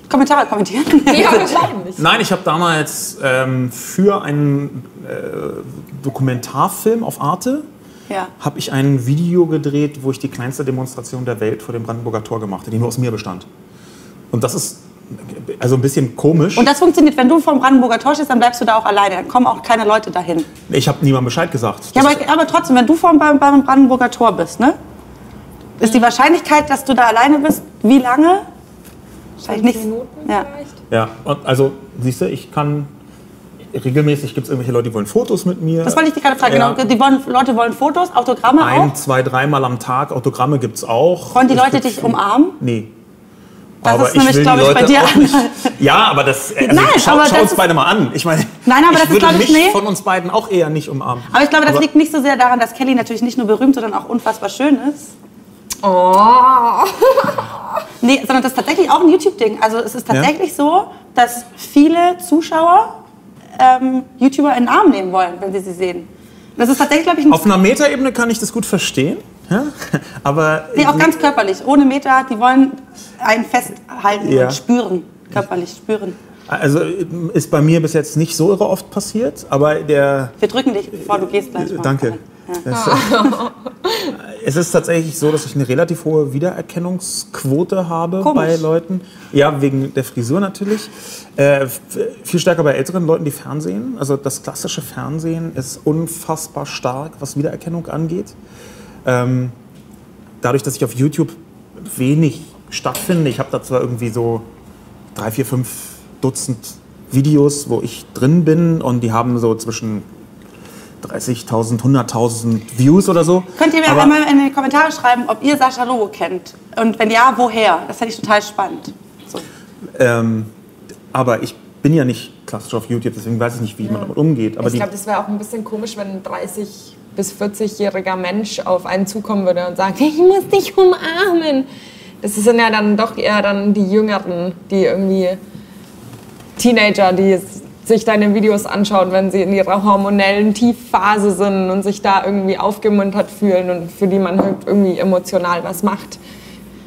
Speaker 2: Kommentare kommentieren.
Speaker 1: Ja.
Speaker 3: Nein, ich habe damals ähm, für einen äh, Dokumentarfilm auf Arte
Speaker 2: ja.
Speaker 3: habe ich ein Video gedreht, wo ich die kleinste Demonstration der Welt vor dem Brandenburger Tor gemacht habe, die nur aus mir bestand. Und das ist also ein bisschen komisch.
Speaker 2: Und das funktioniert, wenn du vom Brandenburger Tor stehst, dann bleibst du da auch alleine. Dann kommen auch keine Leute dahin.
Speaker 3: ich habe niemandem Bescheid gesagt.
Speaker 2: Ja, aber, aber trotzdem, wenn du vom, beim, Brandenburger Tor bist, ne? Ist die Wahrscheinlichkeit, dass du da alleine bist, wie lange? Wahrscheinlich nicht.
Speaker 1: Minuten
Speaker 2: Ja.
Speaker 1: vielleicht?
Speaker 3: ja, und also siehst du, ich kann regelmäßig gibt es irgendwelche Leute, die wollen Fotos mit mir.
Speaker 2: Das wollte ich dich gerade fragen.
Speaker 3: Ja.
Speaker 2: Genau, die wollen, Leute wollen Fotos, Autogramme
Speaker 3: Ein,
Speaker 2: auch.
Speaker 3: zwei, dreimal am Tag. Autogramme gibt es auch.
Speaker 2: Wollen die Leute dich umarmen?
Speaker 3: Nee.
Speaker 2: Das
Speaker 3: aber
Speaker 2: ist nämlich, glaube ich, bei dir
Speaker 3: nicht. Ja, aber das. Also
Speaker 2: Nein,
Speaker 3: schau,
Speaker 2: aber
Speaker 3: schau
Speaker 2: das
Speaker 3: uns
Speaker 2: ist-
Speaker 3: beide mal an. Ich meine,
Speaker 2: Nein, aber
Speaker 3: ich
Speaker 2: das ist,
Speaker 3: würde
Speaker 2: ich,
Speaker 3: mich
Speaker 2: nee.
Speaker 3: von uns beiden auch eher nicht umarmen.
Speaker 2: Aber ich glaube, das
Speaker 3: Aber-
Speaker 2: liegt nicht so sehr daran, dass Kelly natürlich nicht nur berühmt, sondern auch unfassbar schön ist.
Speaker 1: Oh.
Speaker 2: Nee, sondern das ist tatsächlich auch ein YouTube-Ding. Also es ist tatsächlich so, dass viele Zuschauer ähm, YouTuber in den Arm nehmen wollen, wenn sie sie sehen. Das ist tatsächlich, glaube ich, ein
Speaker 3: Auf einer Metaebene kann ich das gut verstehen. Ja? Aber
Speaker 2: Nee, auch ganz körperlich, ohne Meter. Die wollen einen festhalten
Speaker 3: Ja.
Speaker 2: und spüren, körperlich spüren.
Speaker 3: also ist bei mir bis jetzt nicht so irre oft passiert, aber der
Speaker 2: Wir drücken dich, bevor du gehst gleich mal.
Speaker 3: Danke. Es, es ist tatsächlich so, dass ich eine relativ hohe Wiedererkennungsquote habe
Speaker 2: Komisch.
Speaker 3: bei Leuten. Ja, wegen der Frisur natürlich. Äh, viel stärker bei älteren Leuten, die Fernsehen. Also das klassische Fernsehen ist unfassbar stark, was Wiedererkennung angeht. Ähm, dadurch, dass ich auf YouTube wenig stattfinde, ich habe da zwar irgendwie so drei, vier, fünf Dutzend Videos, wo ich drin bin und die haben so zwischen 30.000, 100.000 Views oder so.
Speaker 2: Könnt ihr mir
Speaker 3: Aber-
Speaker 2: einmal in die Kommentare schreiben, ob ihr Sascha Lobo kennt? Und wenn ja, woher? Das fände ich total spannend. So.
Speaker 3: Ähm, aber ich bin ja nicht klassisch auf YouTube, deswegen weiß ich nicht, wie man damit umgeht. Aber
Speaker 1: Ich glaube, das wäre auch ein bisschen komisch, wenn ein 30- bis 40-jähriger Mensch auf einen zukommen würde und sagt, ich muss dich umarmen. Das sind ja dann doch eher dann die Jüngeren, die irgendwie Teenager, die sich deine Videos anschauen, wenn sie in ihrer hormonellen Tiefphase sind und sich da irgendwie aufgemuntert fühlen und für die man halt irgendwie emotional was macht.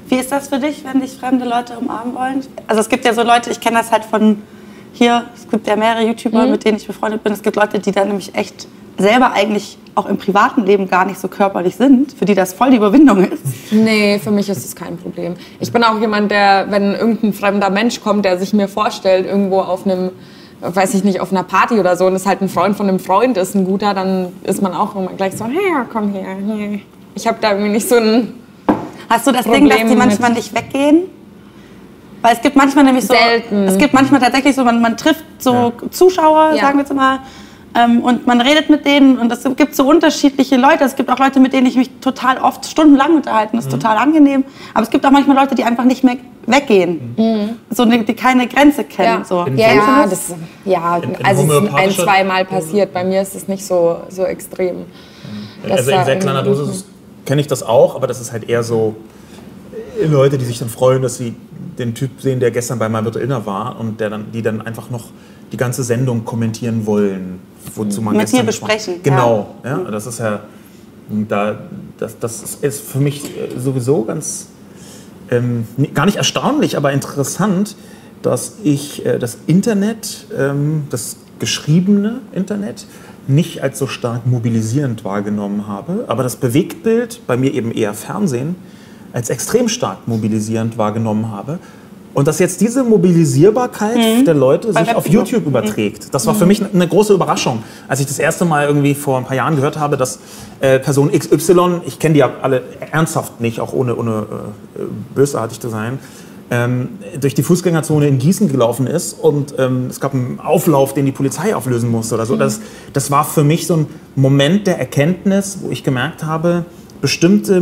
Speaker 2: Wie ist das für dich, wenn dich fremde Leute umarmen wollen? Also es gibt ja so Leute, ich kenne das halt von hier, es gibt ja mehrere YouTuber,
Speaker 1: Mhm.
Speaker 2: mit denen ich befreundet bin. Es gibt Leute, die dann nämlich echt selber eigentlich auch im privaten Leben gar nicht so körperlich sind, für die das voll die Überwindung ist.
Speaker 1: Nee, für mich ist es kein Problem. Ich bin auch jemand, der, wenn irgendein fremder Mensch kommt, der sich mir vorstellt, irgendwo auf einem, weiß ich nicht, auf einer Party oder so, und es halt ein Freund von einem Freund ist, ein guter, dann ist man auch immer gleich so, hey, komm her. Hey. Ich habe da irgendwie nicht so ein...
Speaker 2: Hast du das
Speaker 1: Problem
Speaker 2: Ding, dass die manchmal nicht weggehen? Weil es gibt manchmal nämlich so,
Speaker 1: Selten.
Speaker 2: es gibt manchmal tatsächlich so, man, man trifft so
Speaker 3: Ja.
Speaker 2: Zuschauer,
Speaker 1: Ja.
Speaker 2: sagen wir jetzt mal, und man redet mit denen und es gibt so unterschiedliche Leute. Es gibt auch Leute, mit denen ich mich total oft stundenlang unterhalten. Das ist
Speaker 3: Mhm.
Speaker 2: total angenehm. Aber es gibt auch manchmal Leute, die einfach nicht mehr weggehen. So, die, die keine Grenze kennen. So.
Speaker 1: Ja,
Speaker 3: Kennst du
Speaker 1: ja,
Speaker 3: das?
Speaker 1: das, ja,
Speaker 3: In- in
Speaker 1: also es ist ein, zweimal passiert. Bei mir ist es nicht so, so extrem. dass
Speaker 3: also in sehr kleiner Dosis kenne ich das auch, aber das ist halt eher so äh, Leute, die sich dann freuen, dass sie den Typ sehen, der gestern bei My Little Inner war und der dann, die dann einfach noch die ganze Sendung kommentieren wollen, wozu man
Speaker 2: Mit
Speaker 3: gestern
Speaker 2: dir
Speaker 3: nicht war.
Speaker 2: besprechen,
Speaker 3: Genau, ja. das ist ja da, das, das ist für mich äh, sowieso ganz ähm, gar nicht erstaunlich, aber interessant, dass ich äh, das Internet, ähm, das geschriebene Internet, nicht als so stark mobilisierend wahrgenommen habe, aber das Bewegtbild, bei mir eben eher Fernsehen, als extrem stark mobilisierend wahrgenommen habe. Und dass jetzt diese Mobilisierbarkeit der Leute sich auf. YouTube überträgt. Das war für mich eine große Überraschung, als ich das erste Mal irgendwie vor ein paar Jahren gehört habe, dass äh, Person XY, ich kenne die ja alle ernsthaft nicht, auch ohne, ohne äh, bösartig zu sein, ähm, durch die Fußgängerzone in Gießen gelaufen ist und ähm, es gab einen Auflauf, den die Polizei auflösen musste oder so. Das, das war für mich so ein Moment der Erkenntnis, wo ich gemerkt habe, bestimmte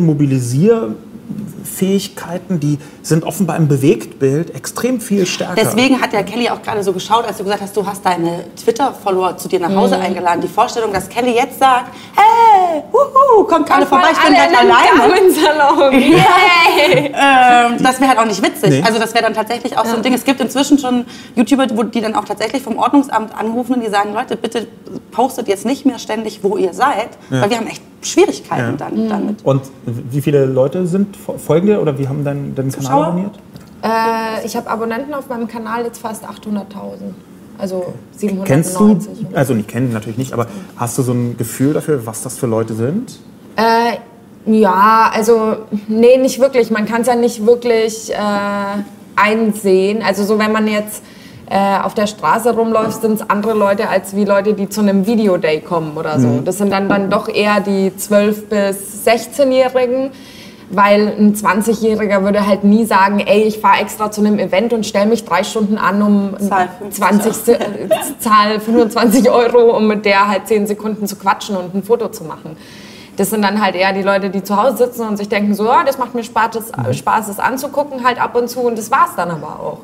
Speaker 3: Mobilisierfähigkeiten, die sind offenbar im Bewegtbild extrem viel stärker.
Speaker 2: Deswegen hat ja Kelly auch gerade so geschaut, als du gesagt hast, du hast deine Twitter-Follower zu dir nach Hause eingeladen. Die Vorstellung, dass Kelly jetzt sagt, hey, huhu, kommt gerade vorbei, ich bin
Speaker 1: den
Speaker 2: alleine.
Speaker 1: Yay!
Speaker 2: Ähm, das wäre halt auch nicht witzig.
Speaker 3: Nee.
Speaker 2: Also das wäre dann tatsächlich auch so ein Ding. Es gibt inzwischen schon YouTuber, wo die dann auch tatsächlich vom Ordnungsamt anrufen und die sagen, Leute, bitte postet jetzt nicht mehr ständig, wo ihr seid, weil wir haben echt Schwierigkeiten
Speaker 3: Ja.
Speaker 2: dann damit.
Speaker 3: Und wie viele Leute sind folgen dir oder wie haben deinen, deinen Kanal
Speaker 2: Zuschauer?
Speaker 3: abonniert?
Speaker 1: Äh, ich habe Abonnenten auf meinem Kanal jetzt fast 800.000. Also 790.
Speaker 3: Kennst du, also nicht kennen natürlich nicht, aber hast du so ein Gefühl dafür, was das für Leute sind?
Speaker 1: Äh, ja, also nee, nicht wirklich. Man kann es ja nicht wirklich äh, einsehen. Also so, wenn man jetzt äh, auf der Straße rumläuft, sind es andere Leute als wie Leute, die zu einem Videoday kommen oder so. Das sind dann, dann doch eher die 12- bis 16-Jährigen. Weil ein 20-Jähriger würde halt nie sagen, ey, ich fahre extra zu einem Event und stelle mich drei Stunden an, um
Speaker 2: Zahl 50
Speaker 1: 20, äh, Zahl 25 Euro, um mit der halt 10 Sekunden zu quatschen und ein Foto zu machen. Das sind dann halt eher die Leute, die zu Hause sitzen und sich denken, so, ja, das macht mir Spaß, das, Spaß, das anzugucken, halt ab und zu und das war's dann aber auch.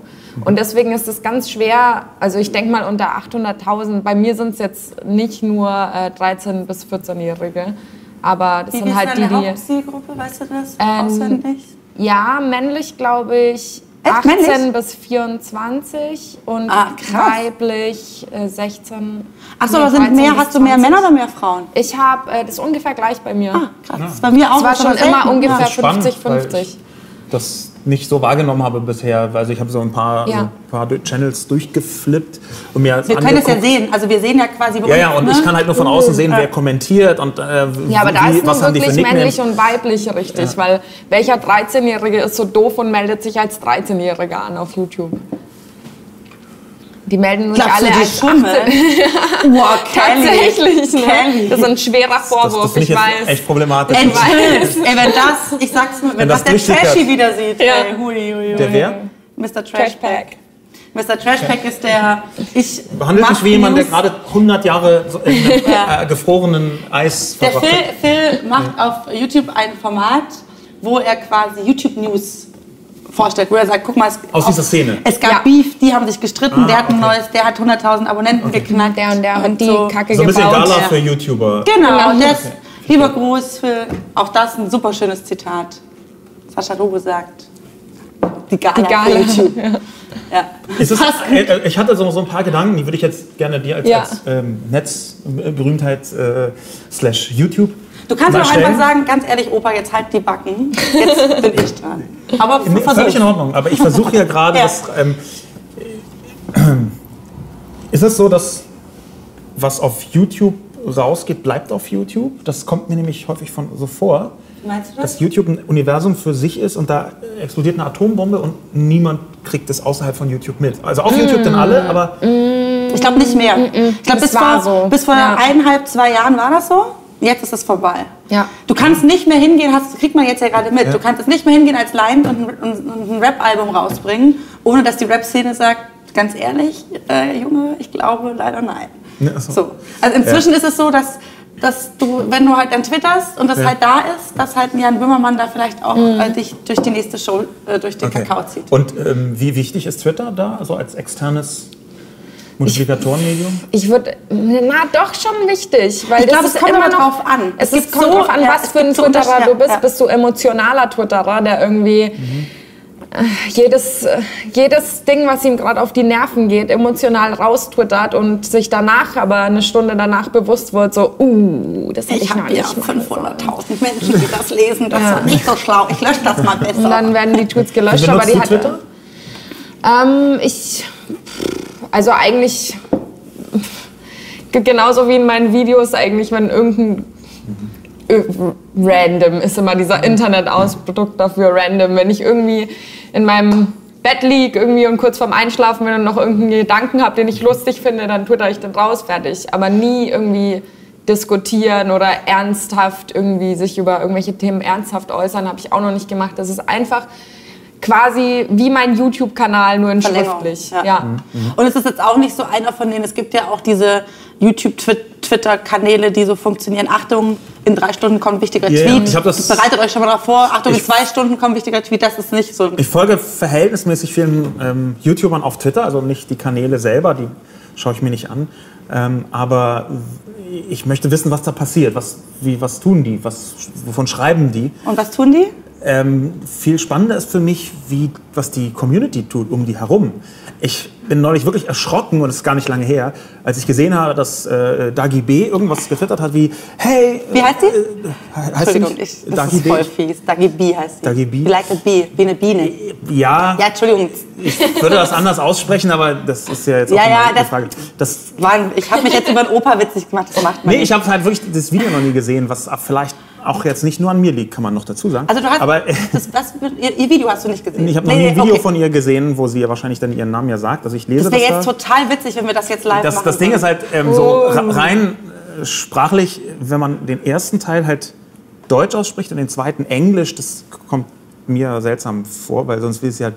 Speaker 1: Und deswegen ist es ganz schwer, also ich denke mal unter 800.000, bei mir sind es jetzt nicht nur äh, 13- bis 14-Jährige, aber das
Speaker 2: Wie
Speaker 1: sind halt die, die,
Speaker 2: Hauptzielgruppe, weißt du das?
Speaker 1: Ähm,
Speaker 2: Auswendig?
Speaker 1: ja, männlich glaube ich
Speaker 2: Echt,
Speaker 1: 18
Speaker 2: männlich?
Speaker 1: bis 24 und
Speaker 2: Ah,
Speaker 1: weiblich äh, 16.
Speaker 2: Achso,
Speaker 1: nee,
Speaker 2: aber sind
Speaker 1: 13
Speaker 2: mehr, hast du mehr
Speaker 1: 20.
Speaker 2: Männer oder mehr Frauen?
Speaker 1: Ich habe äh, das ist ungefähr gleich bei mir.
Speaker 2: Ah, krass. Das ist bei mir auch
Speaker 1: Es war schon
Speaker 2: selten.
Speaker 1: immer ungefähr
Speaker 3: Das ist spannend,
Speaker 1: 50-50.
Speaker 3: weil ich das nicht so wahrgenommen habe bisher. Also ich habe so ein paar,
Speaker 1: Ja.
Speaker 3: so ein paar Channels durchgeflippt und mir
Speaker 2: Wir können es ja sehen. Also wir sehen ja quasi
Speaker 3: Ja, ja, und
Speaker 2: ne?
Speaker 3: ich kann halt nur von außen sehen, wer kommentiert und äh,
Speaker 1: Ja, aber da
Speaker 3: wie,
Speaker 1: ist nur wirklich männlich und weiblich richtig, weil welcher 13-Jährige ist so doof und meldet sich als 13-Jähriger an auf YouTube? Die melden nicht
Speaker 2: Glaubst
Speaker 1: alle
Speaker 2: du die
Speaker 1: als
Speaker 2: Schumme?
Speaker 1: 18.
Speaker 2: Wow, Kelly.
Speaker 1: Tatsächlich, ne?
Speaker 2: Kelly.
Speaker 1: Das ist ein schwerer
Speaker 3: Das,
Speaker 1: Vorwurf,
Speaker 3: das finde ich
Speaker 1: weiß.
Speaker 3: echt problematisch.
Speaker 2: Enthüllt. Ey, wenn das, ich sag's nur, wenn,
Speaker 3: Wenn
Speaker 2: das,
Speaker 3: das
Speaker 2: der. Trashy wieder sieht.
Speaker 1: Ja.
Speaker 2: Ey, hui, hui, hui.
Speaker 3: Der wer?
Speaker 2: Mr. Trashpack. Mr. Trashpack ist der, ich
Speaker 3: Behandelt mich wie jemand, der gerade 100 Jahre so in einem äh, gefrorenen Eis
Speaker 2: Der
Speaker 3: verbracht
Speaker 2: Phil,
Speaker 3: hat.
Speaker 2: Phil macht auf YouTube ein Format, wo er quasi YouTube News vorstellt, wo er sagt, guck mal, es,
Speaker 3: Aus dieser Szene.
Speaker 2: es gab
Speaker 1: Ja.
Speaker 2: Beef, die haben sich gestritten,
Speaker 3: Ah,
Speaker 2: der hat ein
Speaker 3: okay.
Speaker 2: neues, der hat 100.000 Abonnenten geknackt.
Speaker 1: Der und der hat die
Speaker 2: so.
Speaker 1: Kacke
Speaker 3: So ein bisschen
Speaker 1: gebaut.
Speaker 3: Gala
Speaker 2: ja.
Speaker 3: für YouTuber.
Speaker 2: Genau,
Speaker 1: Genau.
Speaker 2: und das, lieber Gruß für, auch das ein super schönes Zitat. Sascha Lobe sagt, die Gala,
Speaker 1: Die Gala.
Speaker 2: für YouTube. Ja.
Speaker 3: Ist es,
Speaker 2: gut.
Speaker 3: äh, ich hatte so, so ein paar Gedanken, die würde ich jetzt gerne dir als,
Speaker 1: Ja.
Speaker 3: als ähm, Netzberühmtheit äh, slash YouTube
Speaker 2: Du kannst auch einfach sagen, ganz ehrlich, Opa, jetzt halt die Backen. Jetzt bin ich dran. Aber
Speaker 3: Nee,
Speaker 2: versuch.
Speaker 3: völlig in Ordnung, aber ich versuche ja gerade,
Speaker 2: Ja.
Speaker 3: ähm, ist es so, dass was auf YouTube rausgeht, bleibt auf YouTube? Das kommt mir nämlich häufig von so vor,
Speaker 2: Meinst du das?
Speaker 3: dass YouTube ein Universum für sich ist und da explodiert eine Atombombe und niemand kriegt es außerhalb von YouTube mit. Also auf YouTube dann alle, aber
Speaker 2: Ich glaube nicht mehr. Ich glaube,
Speaker 1: Das
Speaker 2: bis,
Speaker 1: war
Speaker 2: vor,
Speaker 1: so.
Speaker 2: bis vor
Speaker 1: Ja.
Speaker 2: eineinhalb, zwei Jahren war das so. Jetzt ist es vorbei.
Speaker 1: Ja.
Speaker 2: Du kannst nicht mehr hingehen, hast, kriegt man jetzt ja gerade mit. Du kannst jetzt nicht mehr hingehen als Line und, ein- und, und ein Rap-Album rausbringen, ohne dass die Rap-Szene sagt, ganz ehrlich, äh, Junge, ich glaube leider nein.
Speaker 3: Ne, ach so.
Speaker 2: So. Also inzwischen ist es so, dass, dass du, wenn du halt dann twitterst und das
Speaker 3: Ja.
Speaker 2: halt da ist, dass halt ein Jan Böhmermann da vielleicht auch
Speaker 1: Mhm.
Speaker 2: äh, dich durch die nächste Show äh, durch den
Speaker 3: okay.
Speaker 2: Kakao zieht.
Speaker 3: Und ähm, wie wichtig ist Twitter da, also als externes Multiplikatorenmedium?
Speaker 1: Ich würde, na doch schon wichtig, weil
Speaker 2: Ich
Speaker 1: das
Speaker 2: glaub,
Speaker 1: ist
Speaker 2: es kommt
Speaker 1: immer noch,
Speaker 2: drauf an.
Speaker 1: Es,
Speaker 2: Es
Speaker 1: kommt
Speaker 2: so-
Speaker 1: drauf an,
Speaker 2: ja,
Speaker 1: was für ein
Speaker 2: so
Speaker 1: Twitterer
Speaker 2: Unterschied-
Speaker 1: du bist.
Speaker 2: ja.
Speaker 1: Bist du emotionaler Twitterer, der irgendwie äh, jedes, äh, jedes Ding, was ihm gerade auf die Nerven geht, emotional raustwittert und sich danach, aber eine Stunde danach bewusst wird, so, uh, das hätte ich,
Speaker 2: Ich
Speaker 1: noch
Speaker 2: habe ja
Speaker 1: nicht sollen.
Speaker 2: 500.000 Menschen, die das lesen. Das war nicht so schlau. Ich lösche das mal besser.
Speaker 1: Und dann werden die Tweets gelöscht, aber die hat,
Speaker 3: Twitter?
Speaker 1: Ähm, ich, also eigentlich genauso wie in meinen Videos eigentlich, wenn irgendein äh, random ist immer dieser Internetausdruck dafür random, wenn ich irgendwie in meinem Bett lieg irgendwie und kurz vorm Einschlafen bin und noch irgendeinen Gedanken habe, den ich lustig finde, dann twitter ich den raus, fertig. Aber nie irgendwie diskutieren oder ernsthaft irgendwie sich über irgendwelche Themen ernsthaft äußern, habe ich auch noch nicht gemacht. Das ist einfach quasi wie mein YouTube-Kanal, nur in schriftlich.
Speaker 2: ja.
Speaker 1: Ja.
Speaker 2: Und es ist jetzt auch nicht so einer von denen, es gibt ja auch diese YouTube-Twitter-Kanäle, die so funktionieren. Achtung, in drei Stunden kommt ein wichtiger
Speaker 3: ja.
Speaker 2: Tweet.
Speaker 3: Ich das-
Speaker 2: Bereitet euch schon mal darauf vor. Achtung, in zwei Stunden kommt ein wichtiger Tweet. Das ist nicht so.
Speaker 3: Ich folge verhältnismäßig vielen ähm, YouTubern auf Twitter, also nicht die Kanäle selber, die schaue ich mir nicht an. Ähm, aber ich möchte wissen, was da passiert. Was, wie, was tun die? Was, wovon schreiben die?
Speaker 2: Und was tun die?
Speaker 3: Ähm, viel spannender ist für mich, wie, was die Community tut um die herum. Ich bin neulich wirklich erschrocken, und es ist gar nicht lange her, als ich gesehen habe, dass äh, Dagi B. irgendwas getwittert hat wie, hey...
Speaker 2: Wie heißt die?
Speaker 3: Äh, heißt sie
Speaker 2: Entschuldigung, ich, das
Speaker 3: Dagi
Speaker 2: ist
Speaker 3: B?
Speaker 2: voll fies. Dagi B heißt sie.
Speaker 3: Dagi B?
Speaker 2: Wie like a bee, wie eine Biene.
Speaker 3: Ja,
Speaker 2: Ja, Entschuldigung.
Speaker 3: ich würde das anders aussprechen, aber das ist ja jetzt auch
Speaker 2: ja,
Speaker 3: eine
Speaker 2: das-
Speaker 3: Frage. Das,
Speaker 2: Mann, ich habe mich jetzt über einen Opa witzig gemacht. Das macht man
Speaker 3: nee,
Speaker 2: nicht.
Speaker 3: ich habe halt wirklich das Video noch nie gesehen, was vielleicht auch jetzt nicht nur an mir liegt, kann man noch dazu sagen.
Speaker 2: Also du hast
Speaker 3: aber
Speaker 2: das, das, ihr, ihr Video hast du nicht gesehen.
Speaker 3: ich habe noch
Speaker 2: Nee,
Speaker 3: nie ein Video
Speaker 2: okay.
Speaker 3: von ihr gesehen, wo sie ja wahrscheinlich dann ihren Namen ja sagt. Also ich lese
Speaker 2: Das wäre jetzt
Speaker 3: da.
Speaker 2: total witzig, wenn wir das jetzt live
Speaker 3: das,
Speaker 2: machen.
Speaker 3: das Ding
Speaker 2: würden.
Speaker 3: ist halt ähm, so ra- rein äh, sprachlich, wenn man den ersten Teil halt Deutsch ausspricht und den zweiten Englisch, das kommt mir seltsam vor, weil sonst will sie halt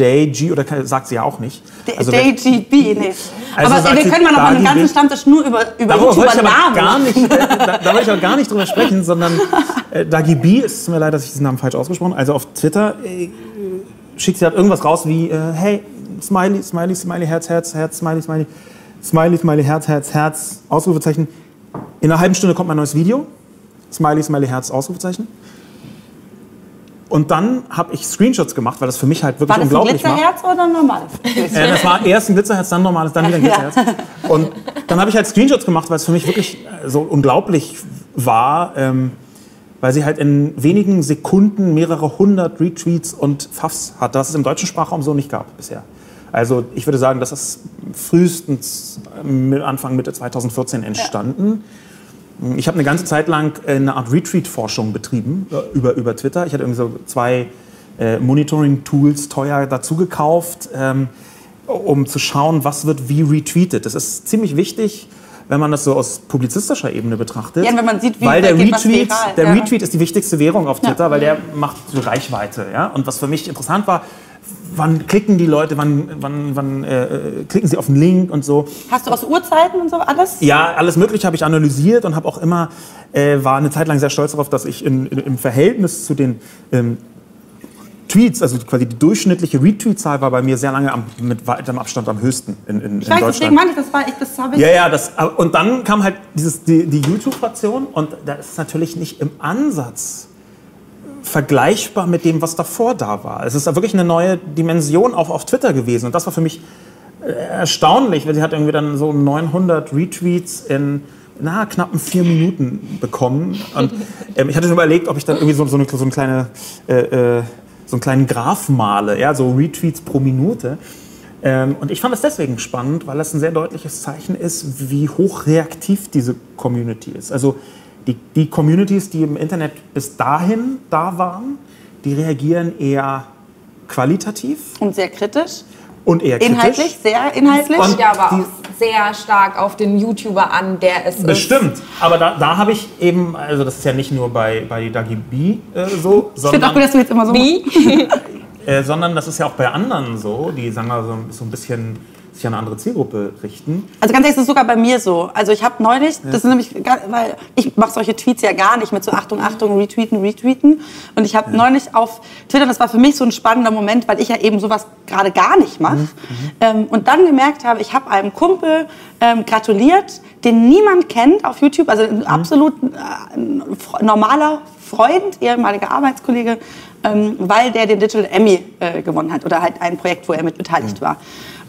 Speaker 3: Day oder sagt sie ja auch nicht. Also
Speaker 2: DGB, nee.
Speaker 3: Also
Speaker 2: Aber wir können mal noch mal einen ganzen. Stammtisch nur über, über YouTuber-Namen
Speaker 3: gar
Speaker 2: machen.
Speaker 3: nicht, äh, da, da wollte ich auch gar nicht drüber sprechen, sondern äh, Dagi B, es tut mir leid, dass ich diesen Namen falsch ausgesprochen habe, also auf Twitter äh, schickt sie halt irgendwas raus wie, äh, hey, Smiley, Smiley, Smiley, Herz, Herz, Herz, Smiley, Smiley, Smiley, Smiley, Herz, Herz, Herz, Ausrufezeichen. In einer halben Stunde kommt mein neues Video, Smiley, Smiley, Herz, Ausrufezeichen. Und dann habe ich Screenshots gemacht, weil das für mich halt wirklich
Speaker 2: War das ein
Speaker 3: unglaublich war.
Speaker 2: Glitzerherz oder ein normales?
Speaker 3: Äh, das war erst ein Glitzerherz, dann normales, dann wieder ein Glitzerherz. Und dann habe ich halt Screenshots gemacht, weil es für mich wirklich äh, so unglaublich war, ähm, weil sie halt in wenigen Sekunden mehrere hundert Retweets und Pfaffs hat, das es im deutschen Sprachraum so nicht gab bisher. Also ich würde sagen, das ist frühestens äh, Anfang Mitte 2014 entstanden. Ich habe eine ganze Zeit lang äh, eine Art Retweet-Forschung betrieben äh, über, über Twitter. Ich hatte irgendwie so zwei äh, Monitoring-Tools teuer dazu gekauft, ähm, um zu schauen, was wird wie retweetet. Das ist ziemlich wichtig, wenn man das so aus publizistischer Ebene betrachtet.
Speaker 2: Ja, wenn man sieht, wie
Speaker 3: weil der
Speaker 2: geht
Speaker 3: Retweet, der
Speaker 2: ja.
Speaker 3: Retweet ist die wichtigste Währung auf Twitter, weil der macht so Reichweite. Ja? Und was für mich interessant war, wann klicken die Leute, wann, wann, wann äh, äh, klicken sie auf einen Link und so.
Speaker 2: Hast du aus Uhrzeiten und so alles?
Speaker 3: Ja, alles Mögliche habe ich analysiert und habe auch immer, äh, war eine Zeit lang sehr stolz darauf, dass ich in, in, im Verhältnis zu den ähm, Tweets, also quasi die durchschnittliche Retweet-Zahl war bei mir sehr lange am, mit weitem Abstand am höchsten in, in,
Speaker 2: Ich
Speaker 3: in
Speaker 2: weiß, deswegen
Speaker 3: Deutschland.
Speaker 2: meine ich, das war ich, das habe ich.
Speaker 3: Ja, ja, das, und dann kam halt dieses, die, die YouTube-Fraktion und da ist natürlich nicht im Ansatz vergleichbar mit dem, was davor da war. Es ist da wirklich eine neue Dimension auch auf Twitter gewesen und das war für mich äh, erstaunlich, weil sie hat irgendwie dann so 900 Retweets in na, knappen vier Minuten bekommen. Und ähm, ich hatte schon überlegt, ob ich dann irgendwie so, so, eine, so, eine kleine, äh, äh, so einen kleinen Graph male, ja, so Retweets pro Minute. Ähm, und ich fand es deswegen spannend, weil das ein sehr deutliches Zeichen ist, wie hochreaktiv diese Community ist. Also die, die Communities, die im Internet bis dahin da waren, die reagieren eher qualitativ
Speaker 2: Und sehr kritisch.
Speaker 3: und eher kritisch.
Speaker 2: Inhaltlich, sehr inhaltlich.
Speaker 3: Und-
Speaker 1: Ja, aber auch sehr stark auf den YouTuber an, der es ist.
Speaker 3: Bestimmt. Aber da, da habe ich eben, also das ist ja nicht nur bei, bei Dagi B äh, so,
Speaker 2: ich finde auch
Speaker 3: sondern,
Speaker 2: gut, dass du jetzt immer so.
Speaker 1: Wie?
Speaker 3: äh, sondern das ist ja auch bei anderen so, die sagen wir so, so ein bisschen sich an eine andere Zielgruppe richten.
Speaker 2: Also ganz ehrlich, das ist sogar bei mir so. Also ich habe neulich, das ist nämlich, weil ich mache solche Tweets ja gar nicht mit so Achtung, Achtung, retweeten, retweeten. Und ich habe neulich auf Twitter, das war für mich so ein spannender Moment, weil ich ja eben sowas gerade gar nicht mache. Ähm, und dann gemerkt habe, ich habe einem Kumpel ähm, gratuliert, den niemand kennt auf YouTube, also ein absolut äh, normaler Freund, ehemaliger Arbeitskollege, ähm, weil der den Digital Emmy äh, gewonnen hat oder halt ein Projekt, wo er mit beteiligt war.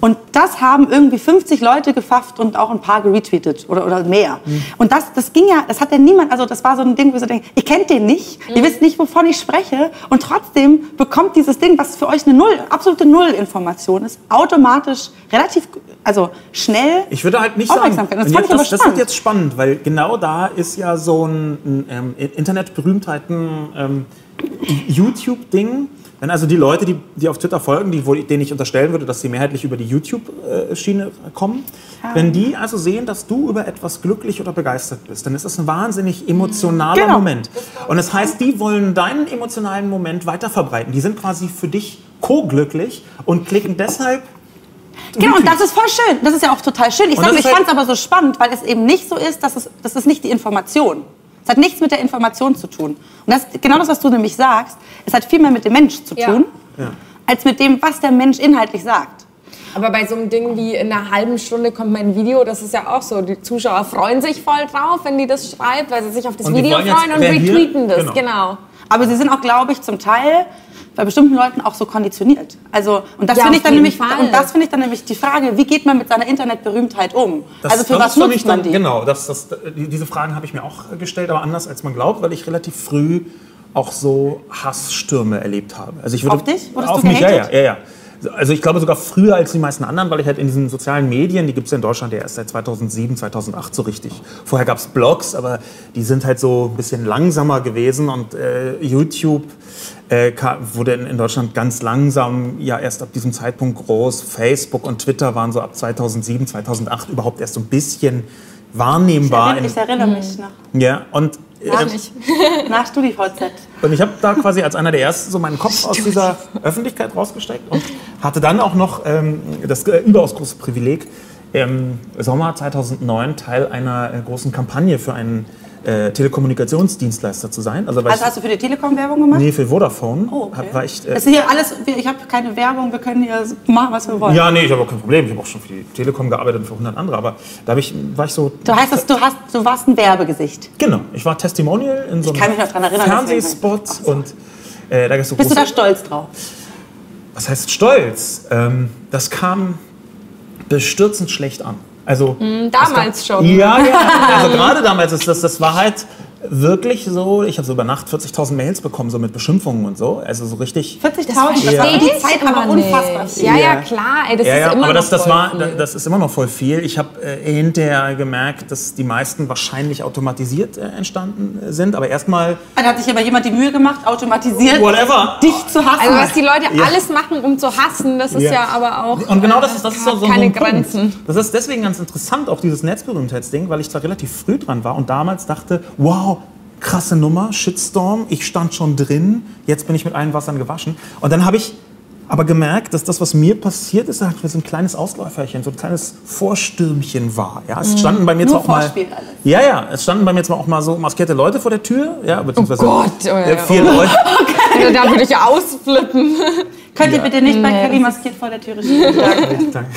Speaker 2: Und das haben irgendwie 50 Leute gefafft und auch ein paar geretweetet oder, oder mehr. Und das, das ging ja, das hat ja niemand, also das war so ein Ding, wo ich so denke, ihr kennt den nicht, ihr wisst nicht, wovon ich spreche und trotzdem bekommt dieses Ding, was für euch eine Null, absolute Null-Information ist, automatisch relativ, also schnell
Speaker 3: Ich würde halt nicht sagen.
Speaker 2: Das
Speaker 3: jetzt, das, das wird jetzt spannend, weil genau da ist ja so ein, ein ähm, Internetberühmtheiten ähm, YouTube-Ding. Wenn also die Leute, die, die auf Twitter folgen, die, denen ich unterstellen würde, dass sie mehrheitlich über die YouTube-Schiene kommen, wenn die also sehen, dass du über etwas glücklich oder begeistert bist, dann ist das ein wahnsinnig emotionaler
Speaker 2: Genau.
Speaker 3: Moment. Und das heißt, die wollen deinen emotionalen Moment weiter verbreiten. Die sind quasi für dich co-glücklich und klicken deshalb.
Speaker 2: Genau, und das ist voll schön. Das ist ja auch total schön. Ich ich
Speaker 3: ist halt-
Speaker 2: fand es aber so spannend, weil es eben nicht so ist, dass es, das ist nicht die Information. Es hat nichts mit der Information zu tun. Und das, genau das, was du nämlich sagst, es hat viel mehr mit dem Mensch zu tun,
Speaker 3: Ja.
Speaker 2: als mit dem, was der Mensch inhaltlich sagt.
Speaker 1: Aber bei so einem Ding wie in einer halben Stunde kommt mein Video, das ist ja auch so. Die Zuschauer freuen sich voll drauf, wenn die das schreibt, weil sie sich auf das
Speaker 3: Und
Speaker 1: Video freuen und retweeten das.
Speaker 3: Genau.
Speaker 1: Genau.
Speaker 2: Aber sie sind auch, glaube ich, zum Teil bei bestimmten Leuten auch so konditioniert. Also und das
Speaker 1: Ja,
Speaker 2: finde ich dann nämlich
Speaker 1: Fall.
Speaker 2: und das finde ich dann nämlich die Frage, wie geht man mit seiner Internetberühmtheit um?
Speaker 3: Das-
Speaker 2: also für
Speaker 3: das
Speaker 2: was nutzt man
Speaker 3: dann-
Speaker 2: die?
Speaker 3: Genau, das, das, die, diese Fragen habe ich mir auch gestellt, aber anders als man glaubt, weil ich relativ früh auch so Hassstürme erlebt habe. Also ich würde,
Speaker 2: Auf dich? Wurdest
Speaker 3: auf
Speaker 2: du
Speaker 3: mich, ja, ja, ja, ja. Also ich glaube sogar früher als die meisten anderen, weil ich halt in diesen sozialen Medien, die gibt es ja in Deutschland ja erst seit 2007, 2008 so richtig. Vorher gab es Blogs, aber die sind halt so ein bisschen langsamer gewesen und äh, YouTube äh, wurde in, in Deutschland ganz langsam ja erst ab diesem Zeitpunkt groß. Facebook und Twitter waren so ab 2007, 2008 überhaupt erst so ein bisschen wahrnehmbar.
Speaker 2: Ich erinnere mich noch.
Speaker 3: ja, und, äh,
Speaker 2: Nach, nach StudiVZ.
Speaker 3: und ich habe da quasi als einer der Ersten so meinen Kopf aus dieser Öffentlichkeit rausgesteckt und hatte dann auch noch ähm, das äh, überaus große Privileg, im Sommer 2009 Teil einer äh, großen Kampagne für einen äh, Telekommunikationsdienstleister zu sein. Also,
Speaker 2: Also hast du für die Telekom Werbung gemacht?
Speaker 3: nee, für Vodafone
Speaker 2: Oh, okay.
Speaker 3: hab, war ich... Äh,
Speaker 2: ist hier alles, ich habe keine Werbung, wir können hier machen, was wir wollen.
Speaker 3: ja, nee, ich habe auch kein Problem. Ich habe auch schon für die Telekom gearbeitet und für 100 andere. Aber da ich, war ich so...
Speaker 2: Du heißt es, du, hast, du warst ein Werbegesicht.
Speaker 3: Genau, ich war Testimonial in so einem
Speaker 2: kann mich noch dran erinnern,
Speaker 3: Fernsehspot und äh, da so
Speaker 2: Bist du da stolz drauf?
Speaker 3: was heißt stolz? Ähm, das kam bestürzend schlecht an. Also
Speaker 1: damals
Speaker 3: das
Speaker 1: schon.
Speaker 3: Ja, ja. Also gerade damals ist das, das war halt wirklich so. Ich habe so über Nacht 40.000 Mails bekommen, so mit Beschimpfungen und so. Also so richtig.
Speaker 2: 40.000, das
Speaker 3: Ja.
Speaker 2: war für die Zeit aber unfassbar viel.
Speaker 1: Ja, ja, klar. Ey, das
Speaker 3: ja,
Speaker 1: ist
Speaker 3: ja,
Speaker 1: immer
Speaker 3: aber
Speaker 1: noch
Speaker 3: das, das,
Speaker 1: voll
Speaker 3: war,
Speaker 1: viel.
Speaker 3: das ist immer noch voll viel. Ich habe äh, hinterher gemerkt, dass die meisten wahrscheinlich automatisiert äh, entstanden sind. Aber erstmal,
Speaker 2: Da hat sich aber jemand die Mühe gemacht, automatisiert
Speaker 3: whatever.
Speaker 2: dich zu hassen.
Speaker 1: Also was die Leute
Speaker 3: Ja.
Speaker 1: alles machen, um zu hassen, das ist
Speaker 3: Ja.
Speaker 1: ja, aber auch
Speaker 3: Und genau das ist, das ist so,
Speaker 1: hat
Speaker 3: so
Speaker 1: keine
Speaker 3: ein Punkt.
Speaker 1: Grenzen.
Speaker 3: Das ist deswegen ganz interessant, auch dieses Netzberühmtheitsding, weil ich da relativ früh dran war und damals dachte, wow, krasse Nummer, Shitstorm, ich stand schon drin, jetzt bin ich mit allen Wassern gewaschen. Und dann habe ich aber gemerkt, dass das, was mir passiert ist, halt so ein kleines Ausläuferchen, so ein kleines Vorstürmchen war. Ja, es standen bei mir
Speaker 2: Mhm. Nur
Speaker 3: auch mal,
Speaker 2: alles.
Speaker 3: ja, ja, es standen bei mir zwar auch mal so maskierte Leute vor der Tür, ja, beziehungsweise
Speaker 1: Gott, oh ja,
Speaker 3: äh,
Speaker 1: ja.
Speaker 3: vier Leute.
Speaker 1: Also da würde ich ausflippen.
Speaker 2: Könnt ihr
Speaker 3: Ja.
Speaker 2: bitte nicht bei
Speaker 1: Nee,
Speaker 2: Kelly
Speaker 1: das
Speaker 2: maskiert vor der Türe stehen? Danke.
Speaker 3: Danke.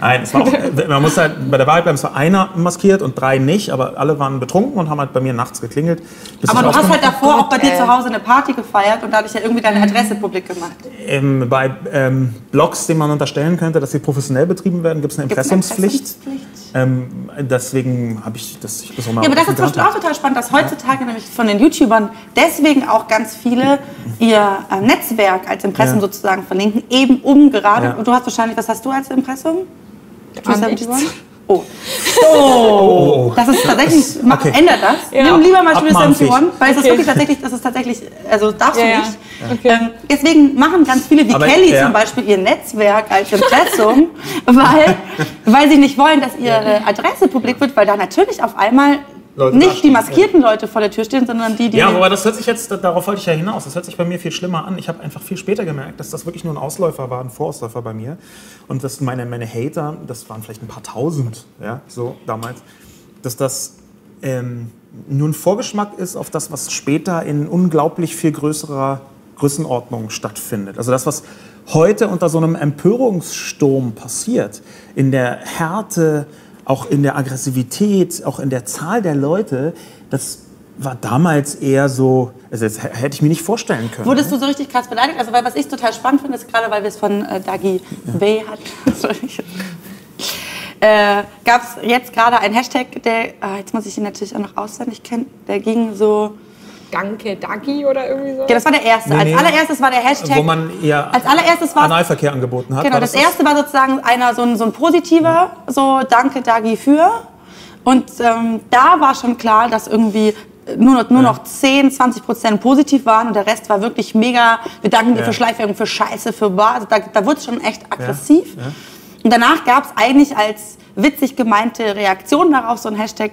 Speaker 3: Nein, es war auch, man muss halt bei der Wahrheit bleiben, es war einer maskiert und drei nicht, aber alle waren betrunken und haben halt bei mir nachts geklingelt.
Speaker 2: Aber du hast halt davor auch bei dir zu Hause eine Party gefeiert und dadurch ja irgendwie deine Adresse publik gemacht.
Speaker 3: ähm, bei ähm, Blogs, denen man unterstellen könnte, dass sie professionell betrieben werden, gibt es eine
Speaker 2: Gibt's eine
Speaker 3: Impressumspflicht. Ähm, deswegen habe ich das ich das auch mal
Speaker 2: Ja, aber das ist zum Beispiel auch total spannend, dass heutzutage nämlich von den YouTubern deswegen auch ganz viele ihr äh, Netzwerk als Impressum
Speaker 3: Ja.
Speaker 2: sozusagen verlinken, eben um gerade,
Speaker 3: Ja.
Speaker 2: und du hast wahrscheinlich, was hast du als Impressum?
Speaker 1: Gar
Speaker 2: 271?
Speaker 1: nichts.
Speaker 2: Oh. Oh. Das ist tatsächlich, mach,
Speaker 3: Okay.
Speaker 2: ändert das.
Speaker 1: Ja.
Speaker 2: Nimm lieber mal Studio
Speaker 3: Abmahnfähig.
Speaker 2: 71, weil es ist
Speaker 1: Okay.
Speaker 2: wirklich tatsächlich, das ist tatsächlich, also darfst
Speaker 1: Ja,
Speaker 2: du
Speaker 1: ja.
Speaker 2: nicht.
Speaker 1: Okay.
Speaker 2: Ähm, deswegen machen ganz viele wie
Speaker 3: Aber,
Speaker 2: Kelly
Speaker 3: ja.
Speaker 2: zum Beispiel ihr Netzwerk als Impressum, weil, weil sie nicht wollen, dass ihre Adresse publik wird, weil da natürlich auf einmal
Speaker 3: Leute
Speaker 2: nicht die maskierten Leute vor der Tür stehen, sondern die, die.
Speaker 3: Ja, wobei das hört sich jetzt, darauf wollte ich ja hinaus, das hört sich bei mir viel schlimmer an. Ich habe einfach viel später gemerkt, dass das wirklich nur ein Ausläufer war, ein Vorausläufer bei mir. Und dass meine, meine Hater, das waren vielleicht ein paar tausend, ja, so damals, dass das ähm, nur ein Vorgeschmack ist auf das, was später in unglaublich viel größerer Größenordnung stattfindet. Also das, was heute unter so einem Empörungssturm passiert, in der Härte, auch in der Aggressivität, auch in der Zahl der Leute, das war damals eher so, also das hätte ich mir nicht vorstellen können.
Speaker 2: Wurdest du so richtig krass beleidigt? Also, weil was ich total spannend finde, ist gerade, weil wir es von äh, Dagi B hatten. Sorry. äh, gab es jetzt gerade einen Hashtag, der, ah, jetzt muss ich ihn natürlich auch noch auswendig kennen, der ging so,
Speaker 1: Danke, Dagi oder irgendwie so.
Speaker 2: ja, das war der erste.
Speaker 3: Nee,
Speaker 2: Als
Speaker 3: nee.
Speaker 2: allererstes war der Hashtag,
Speaker 3: wo man ja
Speaker 2: als allererstes war
Speaker 3: Analverkehr angeboten hat.
Speaker 2: Genau, das,
Speaker 3: das
Speaker 2: erste war sozusagen einer so ein, so ein positiver, so danke Dagi für. Und ähm, da war schon klar, dass irgendwie nur noch, nur noch 10, 20 Prozent positiv waren und der Rest war wirklich mega, wir danken dir
Speaker 3: Ja.
Speaker 2: für Schleichwerbung, für Scheiße, für Bar. Also da, da wurde es schon echt aggressiv.
Speaker 3: ja.
Speaker 2: Und danach gab es eigentlich als witzig gemeinte Reaktion darauf so ein Hashtag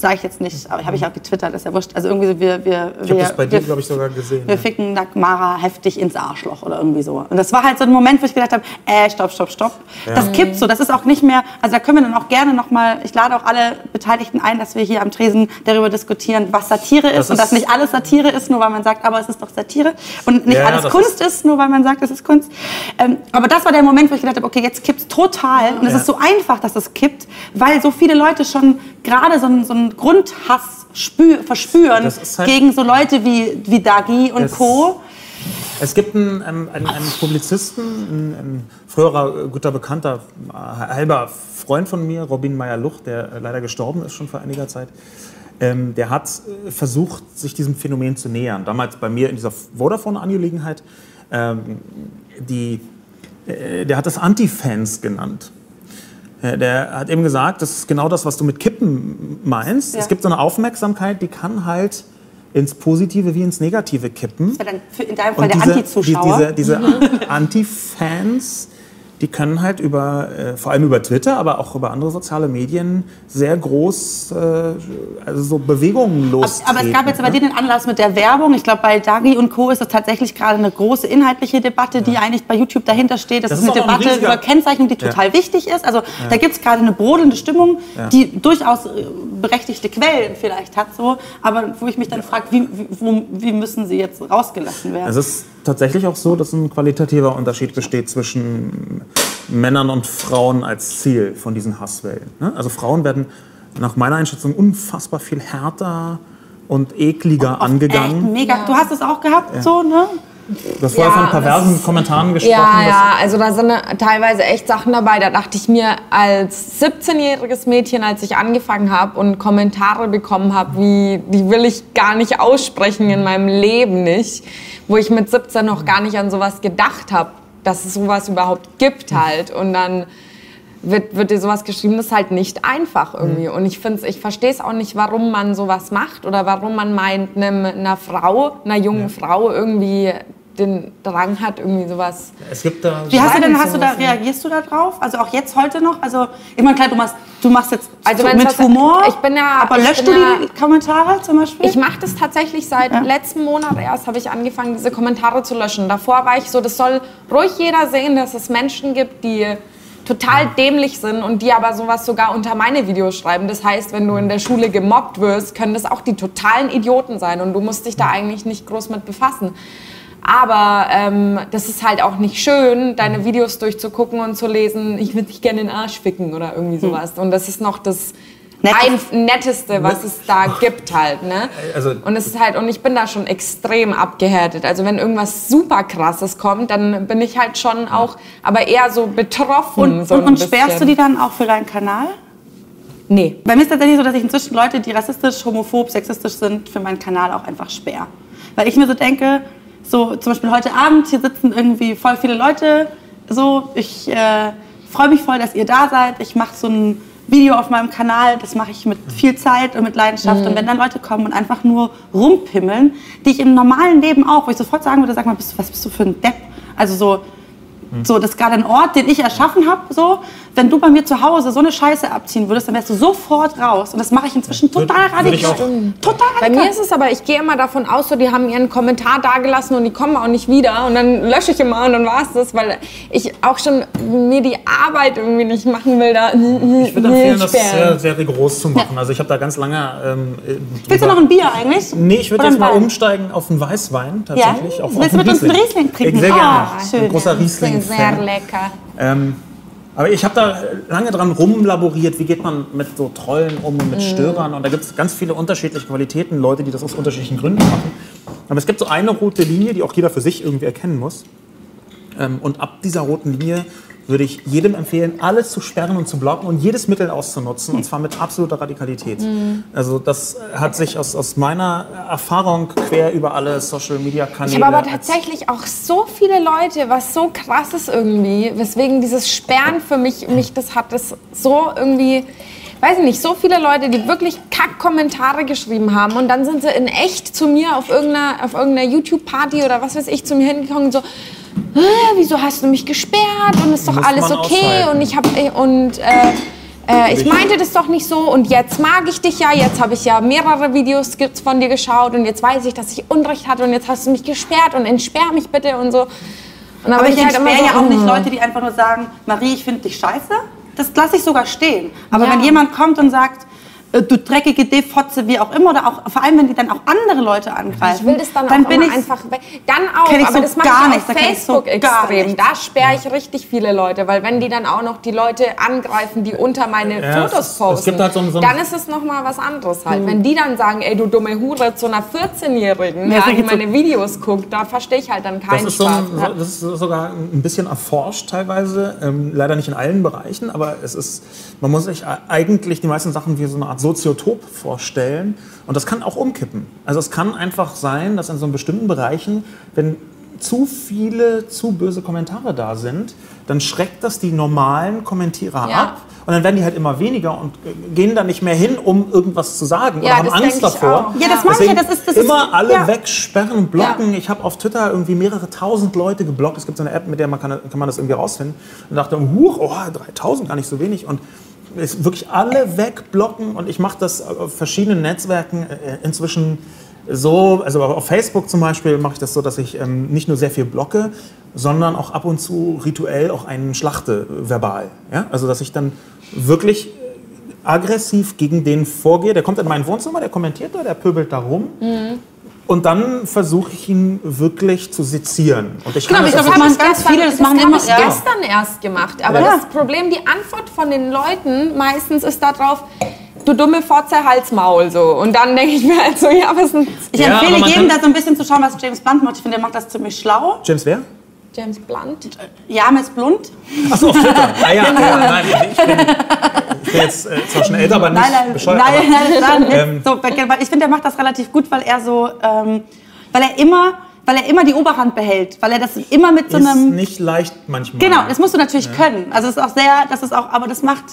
Speaker 2: sage ich jetzt nicht, aber habe ich auch getwittert, ist ja wurscht. Also irgendwie so, wir, wir,
Speaker 3: Ich habe das bei dir, glaube ich, sogar gesehen.
Speaker 2: wir
Speaker 3: ja.
Speaker 2: ficken Dagmara heftig ins Arschloch oder irgendwie so. Und das war halt so ein Moment, wo ich gedacht habe, äh, stopp, stopp, stopp. Das kippt so, das ist auch nicht mehr, also da können wir dann auch gerne nochmal, ich lade auch alle Beteiligten ein, dass wir hier am Tresen darüber diskutieren, was Satire ist,
Speaker 3: Das
Speaker 2: und dass
Speaker 3: ist-
Speaker 2: nicht alles Satire ist, nur weil man sagt, aber es ist doch Satire. Und nicht
Speaker 3: Ja, ja,
Speaker 2: alles Kunst ist, nur weil man sagt, es ist Kunst. Ähm, aber das war der Moment, wo ich gedacht habe, okay, jetzt kippt total. Und es
Speaker 3: Ja.
Speaker 2: ist so einfach, dass es kippt, weil so viele Leute schon gerade so einen, so einen Grundhass spür, verspüren
Speaker 3: halt-
Speaker 2: gegen so Leute wie, wie Dagi und Co.
Speaker 3: Es gibt einen, einen, einen, Publizisten, ein, ein früherer äh, guter Bekannter, äh, halber Freund von mir, Robin Meyer-Luch, der äh, leider gestorben ist schon vor einiger Zeit. Ähm, der hat versucht, sich diesem Phänomen zu nähern. Damals bei mir in dieser Vodafone-Angelegenheit. Ähm, die, äh, der hat das Anti-Fans genannt. Äh, Der hat eben gesagt, das ist genau das, was du mit Kippen meinst.
Speaker 2: Ja.
Speaker 3: Es gibt so eine Aufmerksamkeit, die kann halt ins Positive wie ins Negative kippen.
Speaker 2: Das wäre dann für, in deinem Fall
Speaker 3: Und
Speaker 2: der Anti-Zuschauer.
Speaker 3: die, diese, diese Anti-Fans, die können halt über, äh, vor allem über Twitter, aber auch über andere soziale Medien sehr groß, äh, also so Bewegungen lostreten.
Speaker 2: Aber es gab jetzt bei
Speaker 3: ne?
Speaker 2: dir den Anlass mit der Werbung. Ich glaube, bei Dagi und Co. ist das tatsächlich gerade eine große inhaltliche Debatte, die eigentlich bei YouTube dahinter steht. Das,
Speaker 3: Das
Speaker 2: ist eine
Speaker 3: ist ein
Speaker 2: Debatte
Speaker 3: riesiger-
Speaker 2: über Kennzeichnung, die total wichtig ist. Also da gibt es gerade eine brodelnde Stimmung, die durchaus äh, berechtigte Quellen vielleicht hat. So. Aber wo ich mich dann frage, wie, wie, wo, wie müssen sie jetzt rausgelassen werden?
Speaker 3: Tatsächlich auch so, dass ein qualitativer Unterschied besteht zwischen Männern und Frauen als Ziel von diesen Hasswellen. ne? Also Frauen werden nach meiner Einschätzung unfassbar viel härter und ekliger
Speaker 2: Echt
Speaker 3: angegangen.
Speaker 2: mega. Du hast es auch gehabt, so, ne?
Speaker 3: Du hast vorher
Speaker 1: Ja,
Speaker 3: von perversen
Speaker 1: das-
Speaker 3: Kommentaren gesprochen.
Speaker 1: Ja, ja, also da sind teilweise echt Sachen dabei. Da dachte ich mir als 17-jähriges Mädchen, als ich angefangen habe und Kommentare bekommen habe, wie die will ich gar nicht aussprechen in meinem Leben nicht, wo ich mit 17 noch gar nicht an sowas gedacht habe, dass es sowas überhaupt gibt halt. Und dann wird, wird dir sowas geschrieben, das ist halt nicht einfach irgendwie. Und ich finde ich verstehe es auch nicht, warum man sowas macht oder warum man meint, einem, einer Frau, einer jungen Frau irgendwie den Drang hat, irgendwie sowas.
Speaker 3: Es gibt da
Speaker 2: Wie hast du denn, hast du da, reagierst du da drauf? Also auch jetzt heute noch? Also, ich meine, klar, du machst, du machst jetzt
Speaker 1: Also
Speaker 2: so mit
Speaker 1: was-
Speaker 2: Humor,
Speaker 1: ich bin ja-
Speaker 2: aber löscht du
Speaker 1: ja-
Speaker 2: die Kommentare zum Beispiel?
Speaker 1: Ich mache das tatsächlich seit letzten Monat erst, habe ich angefangen, diese Kommentare zu löschen. Davor war ich so, das soll ruhig jeder sehen, dass es Menschen gibt, die total dämlich sind und die aber sowas sogar unter meine Videos schreiben. Das heißt, wenn du in der Schule gemobbt wirst, können das auch die totalen Idioten sein und du musst dich da eigentlich nicht groß mit befassen. Aber ähm, das ist halt auch nicht schön, deine Videos durchzugucken und zu lesen, ich würde dich gerne in den Arsch ficken oder irgendwie sowas. Und das ist noch das
Speaker 2: Nettes.
Speaker 1: Netteste, was es da gibt halt. Ne?
Speaker 3: Also-
Speaker 1: und es ist halt, und ich bin da schon extrem abgehärtet. Also wenn irgendwas super krasses kommt, dann bin ich halt schon auch, aber eher so betroffen.
Speaker 2: und,
Speaker 1: so
Speaker 2: und, und sperrst du die dann auch für deinen Kanal?
Speaker 1: Nee.
Speaker 2: Bei mir ist tatsächlich so, dass ich inzwischen Leute, die rassistisch, homophob, sexistisch sind, für meinen Kanal auch einfach sperre. Weil ich mir so denke, so zum Beispiel heute Abend, hier sitzen irgendwie voll viele Leute, so, ich äh, freue mich voll, dass ihr da seid. Ich mache so ein Video auf meinem Kanal, das mache ich mit viel Zeit und mit Leidenschaft. Und wenn dann Leute kommen und einfach nur rumpimmeln, die ich im normalen Leben auch, wo ich sofort sagen würde, sag mal, bist du, was bist du für ein Depp? Also so, so, das ist gerade ein Ort, den ich erschaffen habe. So, wenn du bei mir zu Hause so eine Scheiße abziehen würdest, dann wärst du sofort raus. Und das mache ich inzwischen total
Speaker 3: würde ich
Speaker 2: radikal.
Speaker 3: auch.
Speaker 2: Total
Speaker 1: Bei
Speaker 2: radikal.
Speaker 1: mir ist es aber, ich gehe immer davon aus, so, die haben ihren Kommentar dagelassen und die kommen auch nicht wieder. Und dann lösche ich immer und dann war es das, weil ich auch schon mir die Arbeit irgendwie nicht machen will. Da,
Speaker 3: Ich würde empfehlen, das sehr, sehr rigoros zu machen. Also ich habe da ganz lange. Ähm, äh,
Speaker 2: Willst du noch ein Bier eigentlich?
Speaker 3: Nee, ich würde jetzt mal
Speaker 2: Wein?
Speaker 3: umsteigen auf einen Weißwein tatsächlich.
Speaker 2: Ja?
Speaker 3: Auf,
Speaker 2: Willst du mit uns einen Riesling trinken?
Speaker 3: Sehr gerne.
Speaker 2: Ah, schön.
Speaker 3: Ein großer riesling
Speaker 1: Sehr lecker.
Speaker 3: Ähm, aber ich habe da lange dran rumlaboriert, wie geht man mit so Trollen um und mit Störern. Und da gibt es ganz viele unterschiedliche Qualitäten, Leute, die das aus unterschiedlichen Gründen machen. Aber es gibt so eine rote Linie, die auch jeder für sich irgendwie erkennen muss. Ähm, und ab dieser roten Linie würde ich jedem empfehlen, alles zu sperren und zu blocken und jedes Mittel auszunutzen, und zwar mit absoluter Radikalität. Also das hat sich aus, aus meiner Erfahrung quer über alle Social-Media-Kanäle...
Speaker 1: Ich habe aber tatsächlich auch so viele Leute, was so krass ist irgendwie, weswegen dieses Sperren für mich, mich das hat das so irgendwie, weiß ich nicht, so viele Leute, die wirklich Kack-Kommentare geschrieben haben und dann sind sie in echt zu mir auf irgendeiner, auf irgendeiner YouTube-Party oder was weiß ich zu mir hingekommen und so, "Äh, wieso hast du mich gesperrt und ist doch
Speaker 3: Muss
Speaker 1: alles
Speaker 3: man
Speaker 1: okay
Speaker 3: aushalten.
Speaker 1: und ich habe und äh, äh, ich meinte das doch nicht so und jetzt mag ich dich ja, jetzt habe ich ja mehrere Videos von dir geschaut und jetzt weiß ich, dass ich Unrecht hatte und jetzt hast du mich gesperrt und entsperr mich bitte und so. Und
Speaker 2: Aber ich
Speaker 1: halt
Speaker 2: entsperre
Speaker 1: so,
Speaker 2: ja auch nicht
Speaker 1: mm.
Speaker 2: Leute, die einfach nur sagen, Marie, ich finde dich scheiße. Das lasse ich sogar stehen. Aber
Speaker 1: Ja.
Speaker 2: wenn jemand kommt und sagt, äh, du dreckige D-Fotze, wie auch immer, oder auch vor allem, wenn die dann auch andere Leute angreifen,
Speaker 1: Ich will das dann,
Speaker 2: dann
Speaker 1: auch
Speaker 2: bin ich
Speaker 1: einfach weg. Dann auch,
Speaker 2: ich
Speaker 1: aber
Speaker 2: so
Speaker 1: das mache
Speaker 2: gar
Speaker 1: ich
Speaker 2: nicht,
Speaker 1: auf
Speaker 2: da kenn ich so
Speaker 1: Facebook
Speaker 2: gar
Speaker 1: extrem.
Speaker 2: nicht.
Speaker 1: Da sperre ich richtig viele Leute, weil wenn die dann auch noch die Leute angreifen, die unter meine
Speaker 3: Ja,
Speaker 1: Fotos posten,
Speaker 3: gibt halt so ein- so ein-
Speaker 1: dann ist es noch mal was anderes halt. Wenn die dann sagen, ey du dumme Hure zu einer 14-Jährigen,
Speaker 2: Ja, so
Speaker 1: die
Speaker 2: so-
Speaker 1: meine Videos guckt, da verstehe ich halt dann
Speaker 3: Das
Speaker 1: keinen
Speaker 3: so
Speaker 1: Spaß.
Speaker 3: ein, so, das ist sogar ein bisschen erforscht teilweise, ähm, leider nicht in allen Bereichen, aber es ist, man muss sich eigentlich die meisten Sachen wie so eine Art Soziotop vorstellen und das kann auch umkippen. Also es kann einfach sein, dass in so bestimmten Bereichen, wenn zu viele, zu böse Kommentare da sind, dann schreckt das die normalen Kommentierer
Speaker 1: Ja.
Speaker 3: ab und dann werden die halt immer weniger und gehen da nicht mehr hin, um irgendwas zu sagen
Speaker 1: Ja,
Speaker 3: oder haben
Speaker 1: das
Speaker 3: Angst davor.
Speaker 2: Ja, das meine ich ja, das ist- das ist-
Speaker 3: immer alle
Speaker 2: ja.
Speaker 3: wegsperren, blocken. Ich habe auf Twitter irgendwie mehrere tausend Leute geblockt. Es gibt so eine App, mit der man kann, kann man das irgendwie rausfinden. Und dachte, huch, oh, 3000, gar nicht so wenig. Und wirklich alle wegblocken. Und ich mache das auf verschiedenen Netzwerken äh, inzwischen so, also auf Facebook zum Beispiel mache ich das so, dass ich ähm, nicht nur sehr viel blocke, sondern auch ab und zu rituell auch einen schlachte äh, verbal. Ja? Also dass ich dann wirklich äh, aggressiv gegen den vorgehe. Der kommt in mein Wohnzimmer, der kommentiert da, der pöbelt da rum. Und dann versuche ich ihn wirklich zu sezieren. Und ich
Speaker 2: Genau,
Speaker 3: kann
Speaker 2: ich
Speaker 3: das auch-
Speaker 2: das machen ganz viele, das machen
Speaker 1: habe
Speaker 2: immer-
Speaker 1: ich
Speaker 2: ja.
Speaker 1: gestern erst gemacht. Aber
Speaker 2: Ja.
Speaker 1: das Problem, die Antwort von den Leuten meistens ist darauf, du dumme Fotze, Hals, Maul, so. Und dann denke ich mir halt so, ja, was ist denn
Speaker 2: Ich
Speaker 3: Ja,
Speaker 2: empfehle jedem, da so ein bisschen zu schauen, was James Blunt macht. Ich finde, der macht das ziemlich schlau.
Speaker 3: James wer?
Speaker 1: James Blunt?
Speaker 2: James Blunt.
Speaker 3: Achso, auf Twitter. Ah, ja, ja, nein, ich bin, ich bin jetzt äh, zwar schon älter, aber nicht
Speaker 2: Nein, nein,
Speaker 3: bescheuert.
Speaker 2: nein, nein, nein, nein.
Speaker 3: Ähm,
Speaker 2: so, weil ich finde, der macht das relativ gut, weil er so, ähm, weil er immer, weil er immer die Oberhand behält, weil er das immer mit so
Speaker 3: ist
Speaker 2: einem,
Speaker 3: nicht leicht manchmal.
Speaker 2: genau, das musst du natürlich können. Also es ist auch sehr, das ist auch, aber das macht,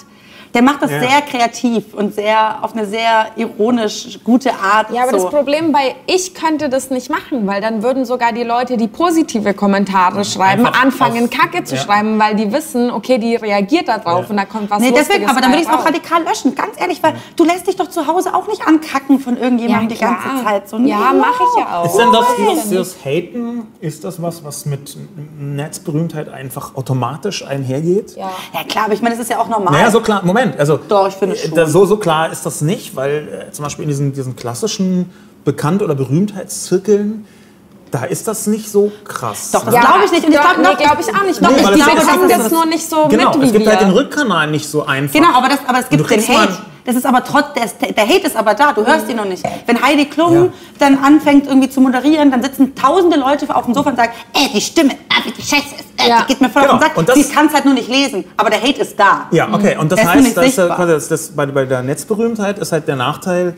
Speaker 2: der macht das
Speaker 3: Ja.
Speaker 2: sehr kreativ und sehr auf eine sehr ironisch gute Art.
Speaker 1: Ja, aber
Speaker 2: so.
Speaker 1: das Problem bei ich könnte das nicht machen, weil dann würden sogar die Leute, die positive Kommentare schreiben,
Speaker 3: einfach
Speaker 1: anfangen
Speaker 3: auf-
Speaker 1: Kacke zu
Speaker 3: ja.
Speaker 1: schreiben, weil die wissen, okay, die reagiert da drauf
Speaker 3: Ja.
Speaker 1: und da kommt was
Speaker 2: Nee,
Speaker 1: Lustiges
Speaker 2: deswegen, aber dann würde ich es auch radikal löschen, ganz ehrlich, weil du lässt dich doch zu Hause auch nicht ankacken von irgendjemandem die ganze. Zeit. So,
Speaker 1: Ja,
Speaker 2: no.
Speaker 1: mache ich ja auch.
Speaker 3: Ist denn das, das, das Haten, ist das was, was mit Netzberühmtheit einfach automatisch einhergeht?
Speaker 1: Ja.
Speaker 2: Ja klar, aber ich meine, das ist ja auch normal.
Speaker 3: Naja, so klar, Moment, also
Speaker 2: Doch, ich finde
Speaker 3: äh,
Speaker 2: schon.
Speaker 3: da- so, so klar ist das nicht, weil äh, zum Beispiel in diesen, diesen klassischen Bekannt- oder Berühmtheitszirkeln, da ist das nicht so krass.
Speaker 2: Doch, das
Speaker 3: ne?
Speaker 2: glaube ich nicht. Und ich
Speaker 1: Ja,
Speaker 2: glaube
Speaker 1: nee,
Speaker 2: noch,
Speaker 1: glaube ich auch nicht.
Speaker 2: Doch,
Speaker 3: Nee,
Speaker 1: ich
Speaker 3: das
Speaker 1: glaube,
Speaker 2: das
Speaker 1: das
Speaker 2: ist-
Speaker 1: nur nicht so
Speaker 3: Genau,
Speaker 1: mit wie
Speaker 3: es gibt
Speaker 1: wir.
Speaker 3: halt den Rückkanal nicht so einfach.
Speaker 2: Genau, aber, das, aber es gibt den
Speaker 3: kriegst mal-
Speaker 2: Hate. Das ist aber trotz, der, ist- der Hate ist aber da, du hörst ihn noch nicht. Wenn Heidi Klum
Speaker 3: Ja.
Speaker 2: dann anfängt irgendwie zu moderieren, dann sitzen tausende Leute auf dem Sofa und sagen, ey, die Stimme, ah, wie die Scheiße ist, äh,
Speaker 1: Ja.
Speaker 2: die geht mir voll
Speaker 3: Genau,
Speaker 2: auf den Sack.
Speaker 3: und das-
Speaker 2: Sie kann es halt nur nicht lesen, aber der Hate ist da.
Speaker 3: Ja, okay. Und das heißt, dass, äh, das, das, bei, bei der Netzberühmtheit ist halt der Nachteil,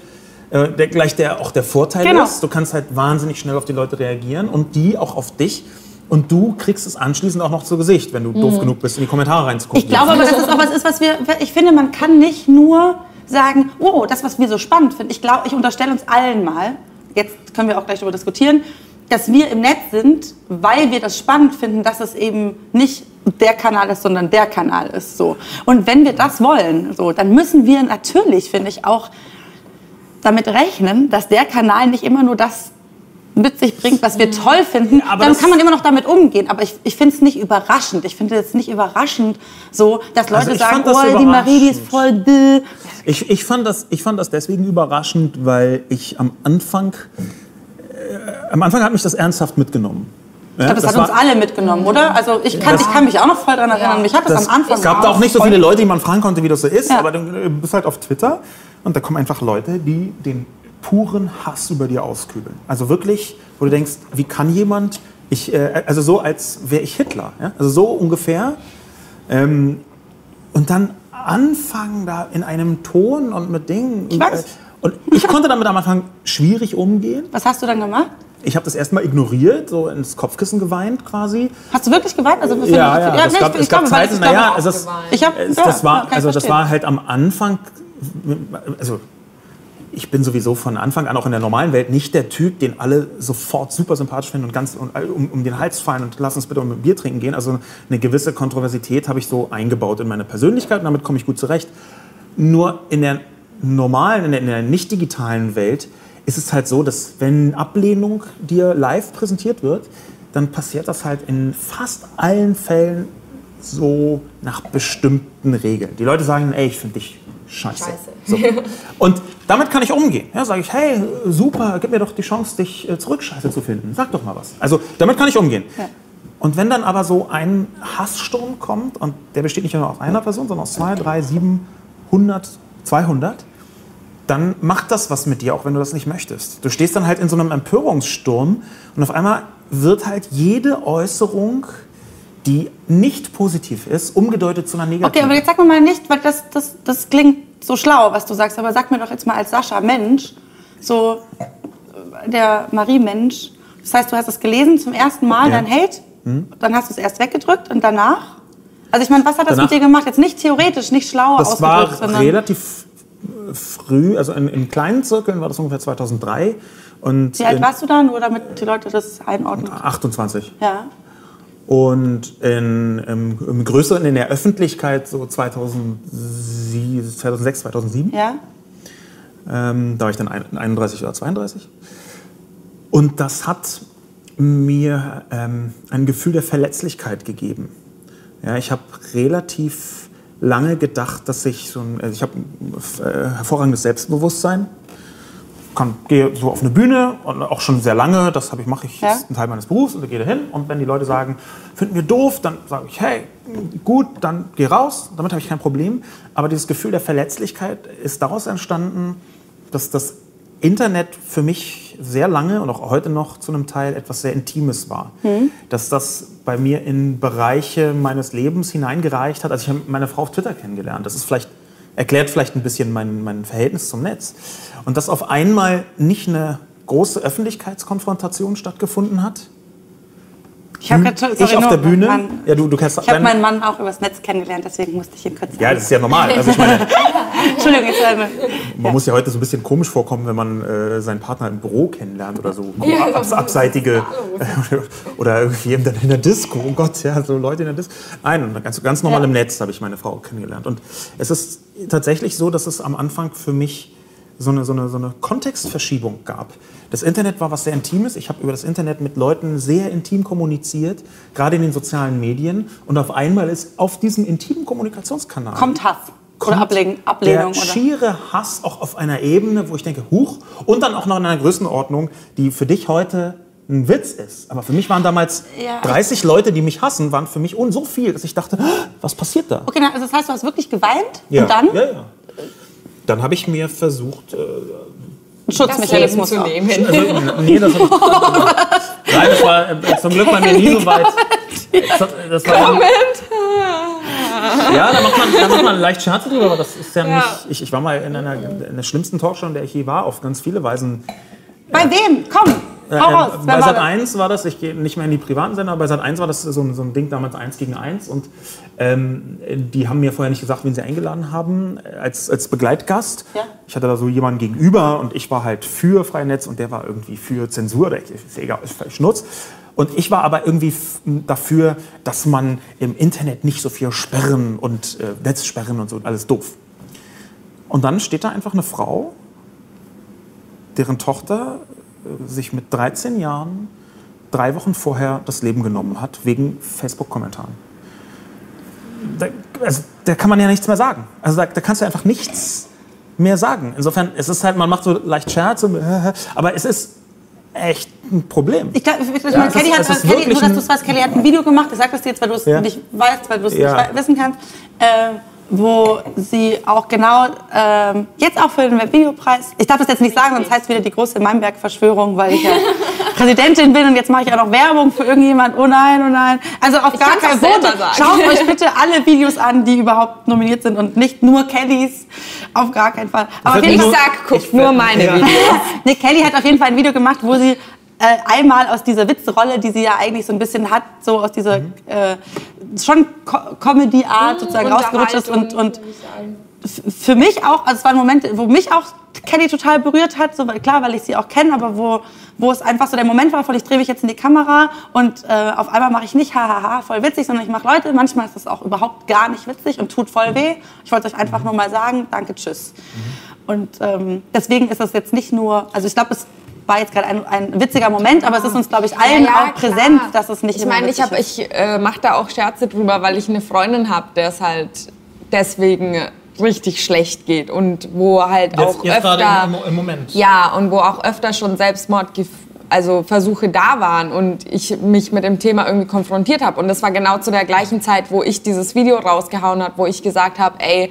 Speaker 3: äh, der, gleich der, auch der Vorteil
Speaker 2: Genau.
Speaker 3: ist, du kannst halt wahnsinnig schnell auf die Leute reagieren und die auch auf dich. Und du kriegst es anschließend auch noch zu Gesicht, wenn du doof genug bist, in die Kommentare reinzugucken.
Speaker 2: Ich glaube aber, das ist auch was, ist, was wir, ich finde, man kann nicht nur sagen, oh, das, was wir so spannend finden. Ich glaube, ich unterstelle uns allen mal, jetzt können wir auch gleich darüber diskutieren, dass wir im Netz sind, weil wir das spannend finden, dass es eben nicht der Kanal ist, sondern der Kanal ist. So. Und wenn wir das wollen, so, dann müssen wir natürlich, finde ich, auch damit rechnen, dass der Kanal nicht immer nur das mit sich bringt, was wir toll finden,
Speaker 3: aber
Speaker 2: dann
Speaker 3: das-
Speaker 2: kann man immer noch damit umgehen. Aber ich, ich finde es nicht überraschend. Ich finde es nicht überraschend, so, dass Leute
Speaker 3: Also
Speaker 2: sagen,
Speaker 3: das
Speaker 2: oh, die Marie, die ist voll däh.
Speaker 3: Ich, ich, fand das, ich fand das deswegen überraschend, weil ich am Anfang, äh, am Anfang hat mich das ernsthaft mitgenommen.
Speaker 2: Ich glaube, das, hat uns alle mitgenommen, oder? Also ich kann, ich kann mich auch noch voll daran erinnern. Mich hat das,
Speaker 3: Das,
Speaker 2: am Anfang
Speaker 3: es gab da auch nicht so viele Leute, die man fragen konnte, wie das so ist,
Speaker 2: Ja.
Speaker 3: aber du äh, bist halt auf Twitter und da kommen einfach Leute, die den puren Hass über dir auskübeln. Also wirklich, wo du denkst, wie kann jemand, ich, äh, also so als wäre ich Hitler, ja? also so ungefähr. Ähm, und dann anfangen da in einem Ton und mit Dingen.
Speaker 2: Ich weiß.
Speaker 3: Und ich konnte damit am Anfang schwierig umgehen.
Speaker 2: Was hast du dann gemacht?
Speaker 3: Ich habe das erstmal ignoriert, so ins Kopfkissen geweint quasi.
Speaker 2: Hast du wirklich geweint? Also, für-
Speaker 3: Ja, ja, es
Speaker 2: nee,
Speaker 3: gab,
Speaker 2: ich-
Speaker 3: es
Speaker 2: ich
Speaker 3: gab Zeiten, naja, es ist,
Speaker 2: Ich hab- ja,
Speaker 3: das, war, also das war halt am Anfang, also ich bin sowieso von Anfang an auch in der normalen Welt nicht der Typ, den alle sofort super sympathisch finden und ganz um, um, um den Hals fallen und lass uns bitte um ein Bier trinken gehen. Also eine gewisse Kontroversität habe ich so eingebaut in meine Persönlichkeit und damit komme ich gut zurecht. Nur in der normalen, in der, in der nicht digitalen Welt ist es halt so, dass wenn Ablehnung dir live präsentiert wird, dann passiert das halt in fast allen Fällen so nach bestimmten Regeln. Die Leute sagen, ey, ich finde dich scheiße.
Speaker 1: Scheiße.
Speaker 3: So. Und damit kann ich umgehen. Ja, sage ich, hey, super, gib mir doch die Chance, dich äh, zurück scheiße zu finden. Sag doch mal was. Also damit kann ich umgehen. Und wenn dann aber so ein Hasssturm kommt, und der besteht nicht nur aus einer Person, sondern aus zwei, drei, sieben, hundert, 200, dann macht das was mit dir, auch wenn du das nicht möchtest. Du stehst dann halt in so einem Empörungssturm und auf einmal wird halt jede Äußerung, die nicht positiv ist, umgedeutet zu einer
Speaker 2: Okay,
Speaker 3: negativen.
Speaker 2: aber jetzt sag mir mal nicht, weil das, das, das klingt so schlau, was du sagst, aber sag mir doch jetzt mal als Sascha Mensch, so der Marie-Mensch. Das heißt, du hast es gelesen zum ersten Mal,
Speaker 3: Ja. Mhm.
Speaker 2: dein Hate, dann hast du es erst weggedrückt und danach? Also ich meine, was hat das
Speaker 3: Danach-
Speaker 2: mit dir gemacht? Jetzt nicht theoretisch, nicht schlauer
Speaker 3: Das
Speaker 2: ausgedrückt,
Speaker 3: war
Speaker 2: sondern
Speaker 3: relativ früh, also in, in kleinen Zirkeln war das ungefähr 2003. Und
Speaker 2: wie alt warst du da, nur damit die Leute das einordnen?
Speaker 3: 28.
Speaker 2: Ja.
Speaker 3: Und in, im, im größeren, in der Öffentlichkeit so 2007, 2006, 2007.
Speaker 2: Ja?
Speaker 3: Ähm, da war ich dann ein- 31 oder 32. Und das hat mir ähm, ein Gefühl der Verletzlichkeit gegeben. Ja, ich habe relativ lange gedacht, dass ich so ein, also ich habe ein äh, hervorragendes Selbstbewusstsein. Kann, gehe so auf eine Bühne und auch schon sehr lange, das habe ich, mache ich,
Speaker 2: Ja.
Speaker 3: ist ein Teil meines Berufs und gehe da hin und wenn die Leute sagen, finden wir doof, dann sage ich, hey, gut, dann geh raus, damit habe ich kein Problem. Aber dieses Gefühl der Verletzlichkeit ist daraus entstanden, dass das Internet für mich sehr lange und auch heute noch zu einem Teil etwas sehr Intimes war. Dass das bei mir in Bereiche meines Lebens hineingereicht hat. Also ich habe meine Frau auf Twitter kennengelernt. Das ist vielleicht, erklärt vielleicht ein bisschen mein, mein Verhältnis zum Netz. Und dass auf einmal nicht eine große Öffentlichkeitskonfrontation stattgefunden hat.
Speaker 2: Ich habe gerade
Speaker 3: ich auf der Bühne. ja, du, du
Speaker 2: Ich habe meinen Mann auch übers Netz kennengelernt, deswegen musste ich ihn kurz
Speaker 3: Ja, das ist ja normal. Also ich meine,
Speaker 2: Entschuldigung, jetzt äh,
Speaker 3: Man muss ja heute so ein bisschen komisch vorkommen, wenn man äh, seinen Partner im Büro kennenlernt oder so.
Speaker 1: Ja,
Speaker 3: Abs abseitige oder irgendwie eben dann in der Disco. Oh Gott, ja, so Leute in der Disco. Nein, und ganz, ganz normal
Speaker 2: Ja.
Speaker 3: im Netz habe ich meine Frau kennengelernt. Und es ist tatsächlich so, dass es am Anfang für mich so eine, so eine, so eine Kontextverschiebung gab. Das Internet war was sehr Intimes. Ich habe über das Internet mit Leuten sehr intim kommuniziert, gerade in den sozialen Medien. Und auf einmal ist auf diesem intimen Kommunikationskanal
Speaker 2: kommt Hass
Speaker 3: kommt
Speaker 2: oder Ablehnung, Ablehnung
Speaker 3: der
Speaker 2: oder
Speaker 3: schiere Hass auch auf einer Ebene, wo ich denke, huch, und dann auch noch in einer Größenordnung, die für dich heute ein Witz ist. Aber für mich waren damals
Speaker 2: Ja.
Speaker 3: 30 Leute, die mich hassen, waren für mich un- so viel, dass ich dachte, was passiert da?
Speaker 2: Okay, also das heißt, du hast wirklich geweint
Speaker 3: Ja.
Speaker 2: und dann
Speaker 3: Ja, ja. Dann habe ich mir versucht, äh,
Speaker 2: Schutzmechanismus
Speaker 1: zu nehmen.
Speaker 3: also, nee, das hab ich, Nein, das war äh, zum Glück bei mir nie so weit. Das, war, Ja, da macht man, da macht man leicht Scherze drüber, aber das ist ja,
Speaker 1: Ja.
Speaker 3: nicht. Ich, ich war mal in einer in der schlimmsten Talkshow, in der ich je war, auf ganz viele Weisen.
Speaker 2: Bei wem? Komm,
Speaker 3: Äh,
Speaker 2: raus.
Speaker 3: äh, bei Sat
Speaker 2: das?
Speaker 3: 1 war das, ich gehe nicht mehr in die privaten Sender, aber bei Sat 1 war das so ein, so ein Ding damals 1 gegen 1 und ähm, die haben mir vorher nicht gesagt, wen sie eingeladen haben äh, als, als Begleitgast.
Speaker 2: Ja.
Speaker 3: Ich hatte da so jemanden gegenüber und ich war halt für Freienetz und der war irgendwie für Zensur, oder ist egal, ist völlig Schnurz. Und ich war aber irgendwie dafür, dass man im Internet nicht so viel sperren und äh, Netz sperren und so, alles doof. Und dann steht da einfach eine Frau, deren Tochter äh, sich mit 13 Jahren drei Wochen vorher das Leben genommen hat, wegen Facebook-Kommentaren. Da, also, da kann man ja nichts mehr sagen. Also da, da kannst du einfach nichts mehr sagen. Insofern, es ist halt, man macht so leicht Scherz, und, aber es ist echt ein Problem.
Speaker 2: Ich glaube, ich, ich
Speaker 3: Ja,
Speaker 2: Kelly hat,
Speaker 3: es ist
Speaker 2: Kelly,
Speaker 3: wirklich
Speaker 2: nur dass
Speaker 3: ein-
Speaker 2: du es weißt, Kelly hat ein Video gemacht, ich sag das dir jetzt, weil du es
Speaker 3: Ja.
Speaker 2: nicht weißt, weil du es
Speaker 3: Ja.
Speaker 2: nicht wissen kannst, äh, wo sie auch genau, ähm, jetzt auch für den Webvideopreis, ich darf das jetzt nicht sagen, sonst heißt es wieder die große Meinberg-Verschwörung, weil ich ja Präsidentin bin und jetzt mache ich auch noch Werbung für irgendjemand, oh nein, oh nein. Also auf gar
Speaker 1: kann's auch
Speaker 2: keinen Fall. Schaut euch bitte alle Videos an, die überhaupt nominiert sind und nicht nur Kellys, auf gar keinen Fall. Aber jeden
Speaker 1: Ich
Speaker 3: nur-
Speaker 2: Fall-
Speaker 1: sag, guckt nur meine
Speaker 3: Ja.
Speaker 1: Videos.
Speaker 2: Nee, Kelly hat auf jeden Fall ein Video gemacht, wo sie äh, einmal aus dieser Witzrolle, die sie ja eigentlich so ein bisschen hat, so aus dieser
Speaker 3: Mhm.
Speaker 2: äh, schon Co Comedy-Art sozusagen rausgerutscht ist und, und für mich auch, also es waren Momente, wo mich auch Kelly total berührt hat, so, klar, weil ich sie auch kenne, aber wo, wo es einfach so der Moment war, von ich drehe mich jetzt in die Kamera und äh, auf einmal mache ich nicht hahaha, voll witzig, sondern ich mache Leute, manchmal ist das auch überhaupt gar nicht witzig und tut voll weh. Ich wollte euch einfach nur mal sagen, danke, tschüss. Mhm. Und ähm, deswegen ist das jetzt nicht nur, also ich glaube, es war jetzt gerade ein, ein, witziger Moment, aber es ist uns, glaube ich, allen ja, ja, auch präsent, dass es nicht
Speaker 1: Ich meine, ich, ich äh, mache da auch Scherze drüber, weil ich eine Freundin habe, der es halt deswegen richtig schlecht geht und wo halt
Speaker 3: jetzt,
Speaker 1: auch
Speaker 3: jetzt
Speaker 1: öfter
Speaker 3: im, im, Moment.
Speaker 1: ja und wo auch öfter schon Selbstmord also Versuche da waren und ich mich mit dem Thema irgendwie konfrontiert habe und das war genau zu der gleichen Zeit, wo ich dieses Video rausgehauen habe, wo ich gesagt habe, ey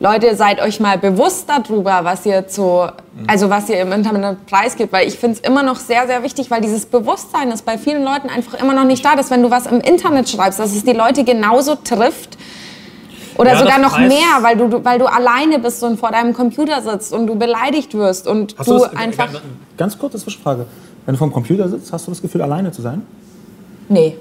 Speaker 1: Leute, seid euch mal bewusst darüber, was ihr zu, also was ihr im Internet preisgibt, weil ich finde es immer noch sehr, sehr wichtig, weil dieses Bewusstsein ist bei vielen Leuten einfach immer noch nicht da, dass wenn du was im Internet schreibst, dass es die Leute genauso trifft oder ja, sogar noch mehr, weil du, weil du alleine bist und vor deinem Computer sitzt und du beleidigt wirst und
Speaker 3: hast
Speaker 1: du,
Speaker 3: das,
Speaker 1: einfach.
Speaker 3: Ganz kurze Zwischenfrage. Wenn du vor dem Computer sitzt, hast du das Gefühl, alleine zu sein?
Speaker 1: Nee.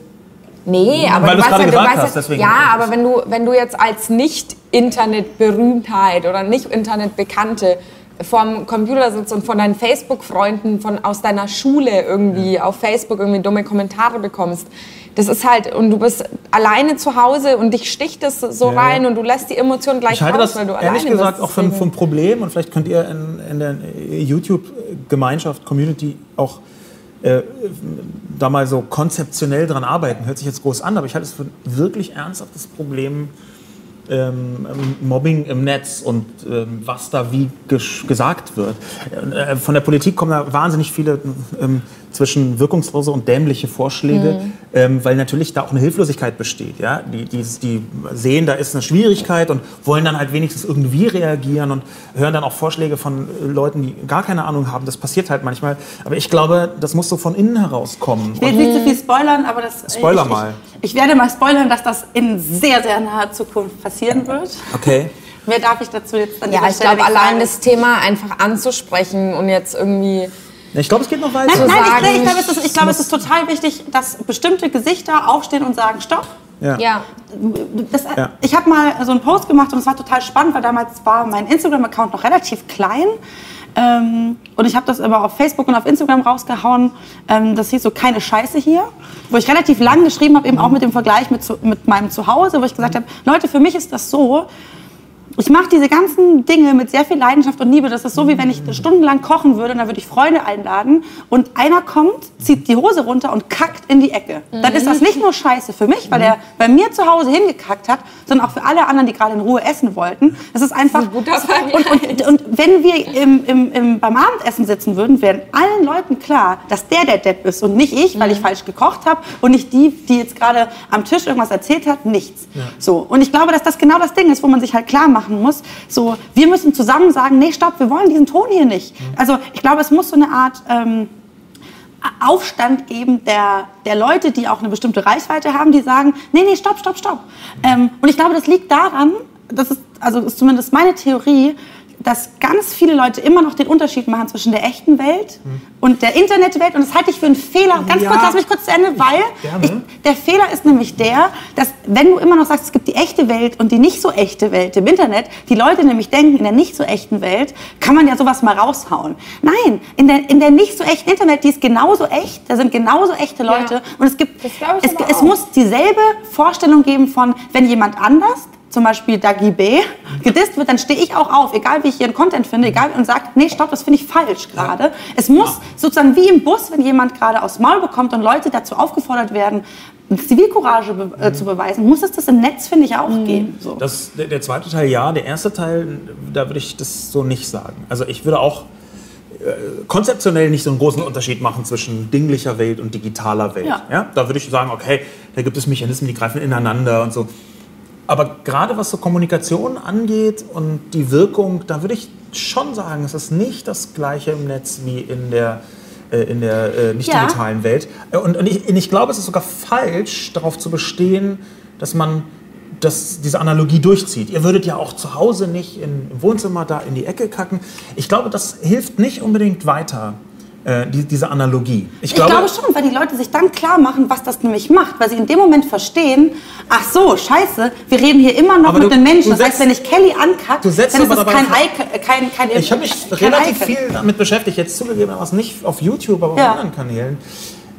Speaker 1: Nee, aber
Speaker 3: Weil
Speaker 1: du
Speaker 3: weißt ja,
Speaker 1: du weißt
Speaker 3: hast, deswegen
Speaker 1: ja, aber wenn du, wenn du jetzt als Nicht-Internet-Berühmtheit oder Nicht-Internet-Bekannte vorm Computer sitzt und von deinen Facebook-Freunden von aus deiner Schule irgendwie ja. auf Facebook irgendwie dumme Kommentare bekommst, das ist halt, und du bist alleine zu Hause und dich sticht es so ja. rein und du lässt die Emotionen gleich
Speaker 3: ich halte
Speaker 1: raus,
Speaker 3: das
Speaker 1: weil du
Speaker 3: ehrlich
Speaker 1: alleine
Speaker 3: gesagt
Speaker 1: bist.
Speaker 3: auch für, für ein Problem und vielleicht könnt ihr in, in der YouTube-Gemeinschaft, Community auch äh, da mal so konzeptionell dran arbeiten. Hört sich jetzt groß an, aber ich halte es für ein wirklich ernsthaftes Problem, ähm, Mobbing im Netz und ähm, was da wie gesagt wird. Äh, von der Politik kommen da wahnsinnig viele ähm, zwischen wirkungslose und dämliche Vorschläge, mhm. ähm, weil natürlich da auch eine Hilflosigkeit besteht. Ja? Die, die, die sehen, da ist eine Schwierigkeit und wollen dann halt wenigstens irgendwie reagieren und hören dann auch Vorschläge von äh, Leuten, die gar keine Ahnung haben. Das passiert halt manchmal. Aber ich glaube, das muss so von innen herauskommen.
Speaker 2: Ich will nicht zu viel spoilern, aber das...
Speaker 3: Spoiler
Speaker 2: ich,
Speaker 3: mal.
Speaker 2: Ich, ich werde mal spoilern, dass das in sehr, sehr naher Zukunft passieren wird.
Speaker 3: Okay.
Speaker 2: Mehr darf ich dazu jetzt
Speaker 1: an Ja, ich glaube, allein das Thema einfach anzusprechen und jetzt irgendwie
Speaker 3: ich glaube, es geht noch weiter.
Speaker 2: Nein, nein ich, ich glaube, es, ist, glaub, es ist total wichtig, dass bestimmte Gesichter aufstehen und sagen, stopp.
Speaker 1: Ja. ja.
Speaker 2: Das, ja. Ich habe mal so einen Post gemacht und es war total spannend, weil damals war mein Instagram-Account noch relativ klein. Ähm, und ich habe das aber auf Facebook und auf Instagram rausgehauen. Ähm, das hieß so keine Scheiße hier, wo ich relativ lang geschrieben habe, eben auch mit dem Vergleich mit, zu, mit meinem Zuhause, wo ich gesagt habe, Leute, für mich ist das so, ich mache diese ganzen Dinge mit sehr viel Leidenschaft und Liebe. Das ist so, wie wenn ich stundenlang kochen würde und dann würde ich Freunde einladen und einer kommt, zieht die Hose runter und kackt in die Ecke. Dann ist das nicht nur scheiße für mich, weil er bei mir zu Hause hingekackt hat, sondern auch für alle anderen, die gerade in Ruhe essen wollten. Das ist einfach... Das ist ein und, und, und, wenn wir im, im, im, beim Abendessen sitzen würden, wären allen Leuten klar, dass der der Depp ist und nicht ich, weil ich mhm. falsch gekocht habe und nicht die, die jetzt gerade am Tisch irgendwas erzählt hat, nichts. Ja. So. Und ich glaube, dass das genau das Ding ist, wo man sich halt klar macht, machen muss. So, wir müssen zusammen sagen, nee, stopp, wir wollen diesen Ton hier nicht. Also ich glaube, es muss so eine Art ähm, Aufstand geben der, der Leute, die auch eine bestimmte Reichweite haben, die sagen, nee, nee, stopp, stopp, stopp. Ähm, und ich glaube, das liegt daran, das ist, also ist zumindest meine Theorie, dass ganz viele Leute immer noch den Unterschied machen zwischen der echten Welt hm. und der Internetwelt. Und das halte ich für einen Fehler. Ganz ja. kurz, lass mich kurz zu Ende, weil ich, der Fehler ist nämlich der, dass wenn du immer noch sagst, es gibt die echte Welt und die nicht so echte Welt im Internet, die Leute nämlich denken, in der nicht so echten Welt kann man ja sowas mal raushauen. Nein, in der, in der nicht so echten Internet, die ist genauso echt, da sind genauso echte Leute. Ja. Und es gibt, es, es muss dieselbe Vorstellung geben von, wenn jemand anders zum Beispiel Dagi B gedisst wird, dann stehe ich auch auf, egal wie ich ihren Content finde, egal und sage, nee, stopp, das finde ich falsch gerade. Ja. Es muss ja. sozusagen wie im Bus, wenn jemand gerade aufs Maul bekommt und Leute dazu aufgefordert werden, Zivilcourage be äh, zu beweisen, muss es das im Netz, finde ich, auch mhm. geben. So.
Speaker 3: Das, der, der, zweite Teil ja, der erste Teil, da würde ich das so nicht sagen. Also ich würde auch äh, konzeptionell nicht so einen großen Unterschied machen zwischen dinglicher Welt und digitaler Welt. Ja. ja. Da würde ich sagen, okay, da gibt es Mechanismen, die greifen ineinander und so. Aber gerade was so Kommunikation angeht und die Wirkung, da würde ich schon sagen, es ist nicht das gleiche im Netz wie in der, äh, in der äh, nicht digitalen ja. Welt. Äh, und, und, ich, und ich glaube, es ist sogar falsch, darauf zu bestehen, dass man das, diese Analogie durchzieht. Ihr würdet ja auch zu Hause nicht im Wohnzimmer da in die Ecke kacken. Ich glaube, das hilft nicht unbedingt weiter äh, die, diese Analogie.
Speaker 2: Ich glaube, schon, weil die Leute sich dann klar machen, was das nämlich macht, weil sie in dem Moment verstehen, ach so, scheiße, wir reden hier immer noch mit
Speaker 3: du-
Speaker 2: den Menschen. Das heißt,
Speaker 3: setzt-
Speaker 2: wenn ich Kelly ankacke,
Speaker 3: Du setzt
Speaker 2: dann ist es kein, Icon, kein, kein
Speaker 3: Ich habe mich relativ
Speaker 2: Icon.
Speaker 3: viel damit beschäftigt, jetzt zugegebenermaßen nicht auf YouTube, aber auf
Speaker 2: Ja.
Speaker 3: anderen Kanälen.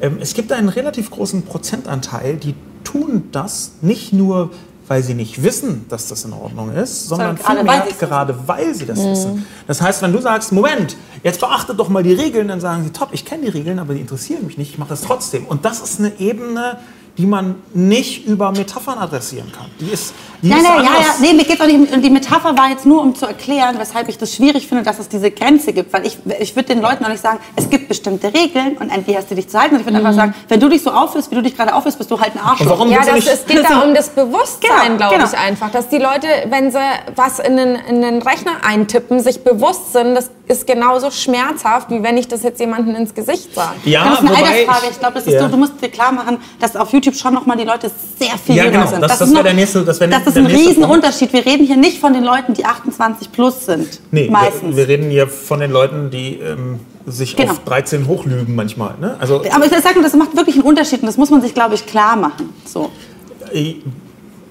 Speaker 3: Ähm, es gibt einen relativ großen Prozentanteil, die tun das nicht nur, weil sie nicht wissen, dass das in Ordnung ist, sondern
Speaker 2: Sondern gerade,
Speaker 3: vielmehr
Speaker 2: weil
Speaker 3: gerade weil sie
Speaker 2: Mhm.
Speaker 3: das wissen. Das heißt, wenn du sagst, Moment, jetzt beachtet doch mal die Regeln, dann sagen sie, top, ich kenne die Regeln, aber die interessieren mich nicht, ich mache das trotzdem. Und das ist eine Ebene, die man nicht über Metaphern adressieren kann. Die ist, die
Speaker 2: Nein,
Speaker 3: ist
Speaker 2: nein, ja, ja,
Speaker 3: anders.
Speaker 2: nee, mir geht auch nicht die Metapher war jetzt nur, um zu erklären, weshalb ich das schwierig finde, dass es diese Grenze gibt. Weil ich, ich würde den Leuten auch nicht sagen, es gibt bestimmte Regeln und an die hast du dich zu halten. Und ich würde einfach sagen, wenn du dich so aufführst, wie du dich gerade aufführst, bist du halt ein Arschloch.
Speaker 3: Und warum
Speaker 1: Ja, das, es geht da um das Bewusstsein,
Speaker 2: Genau,
Speaker 1: glaube
Speaker 2: genau.
Speaker 1: ich einfach. Dass die Leute, wenn sie was in den, in den Rechner eintippen, sich bewusst sind, das ist genauso schmerzhaft, wie wenn ich das jetzt jemandem ins Gesicht sage.
Speaker 3: Ja,
Speaker 2: das ist eine
Speaker 3: wobei
Speaker 2: Altersfrage. Ich glaube, das ist
Speaker 3: ja.
Speaker 2: so, du musst dir klar machen, dass auf YouTube schon noch mal die Leute sehr viel
Speaker 3: Ja,
Speaker 2: jünger
Speaker 3: genau.
Speaker 2: sind.
Speaker 3: Das-
Speaker 2: ist
Speaker 3: das wär
Speaker 2: noch-
Speaker 3: der nächste- das wär
Speaker 2: das ist ein Riesenunterschied. Wir reden hier nicht von den Leuten, die 28 plus sind.
Speaker 3: Nee,
Speaker 2: meistens.
Speaker 3: Wir, wir reden hier von den Leuten, die ähm, sich
Speaker 2: Genau.
Speaker 3: auf 13 hochlügen manchmal. Ne? Also,
Speaker 2: Aber ich sage nur, das macht wirklich einen Unterschied und das muss man sich, glaube ich, klar machen. So.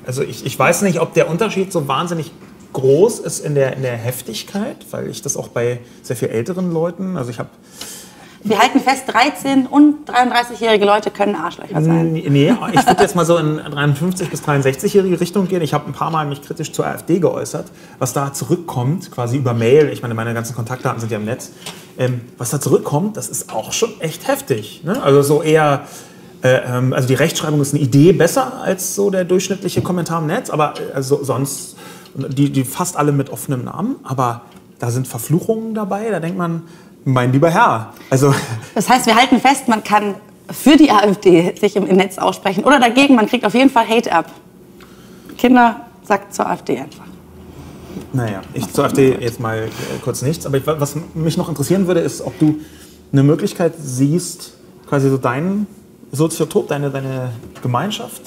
Speaker 3: also ich, ich weiß nicht, ob der Unterschied so wahnsinnig groß ist in der, in der Heftigkeit, weil ich das auch bei sehr viel älteren Leuten, also ich habe
Speaker 2: Wir halten fest, 13 und 33-jährige Leute können Arschlöcher sein.
Speaker 3: Nee, ich würde jetzt mal so in 53 bis 63-jährige Richtung gehen. Ich habe ein paar Mal mich kritisch zur AfD geäußert, was da zurückkommt, quasi über Mail. Ich meine, meine ganzen Kontaktdaten sind ja im Netz. Ähm, was da zurückkommt, das ist auch schon echt heftig. Ne? Also so eher, äh, ähm, also die Rechtschreibung ist eine Idee besser als so der durchschnittliche Kommentar im Netz, aber also sonst die, die fast alle mit offenem Namen. Aber da sind Verfluchungen dabei. Da denkt man, mein lieber Herr, also
Speaker 2: Das heißt, wir halten fest, man kann für die AfD sich im, Netz aussprechen oder dagegen, man kriegt auf jeden Fall Hate ab. Kinder, sagt zur AfD einfach.
Speaker 3: Naja, ich zur AfD jetzt mal äh, kurz nichts. Aber ich, was mich noch interessieren würde, ist, ob du eine Möglichkeit siehst, quasi so deinen Soziotop, deine, deine Gemeinschaft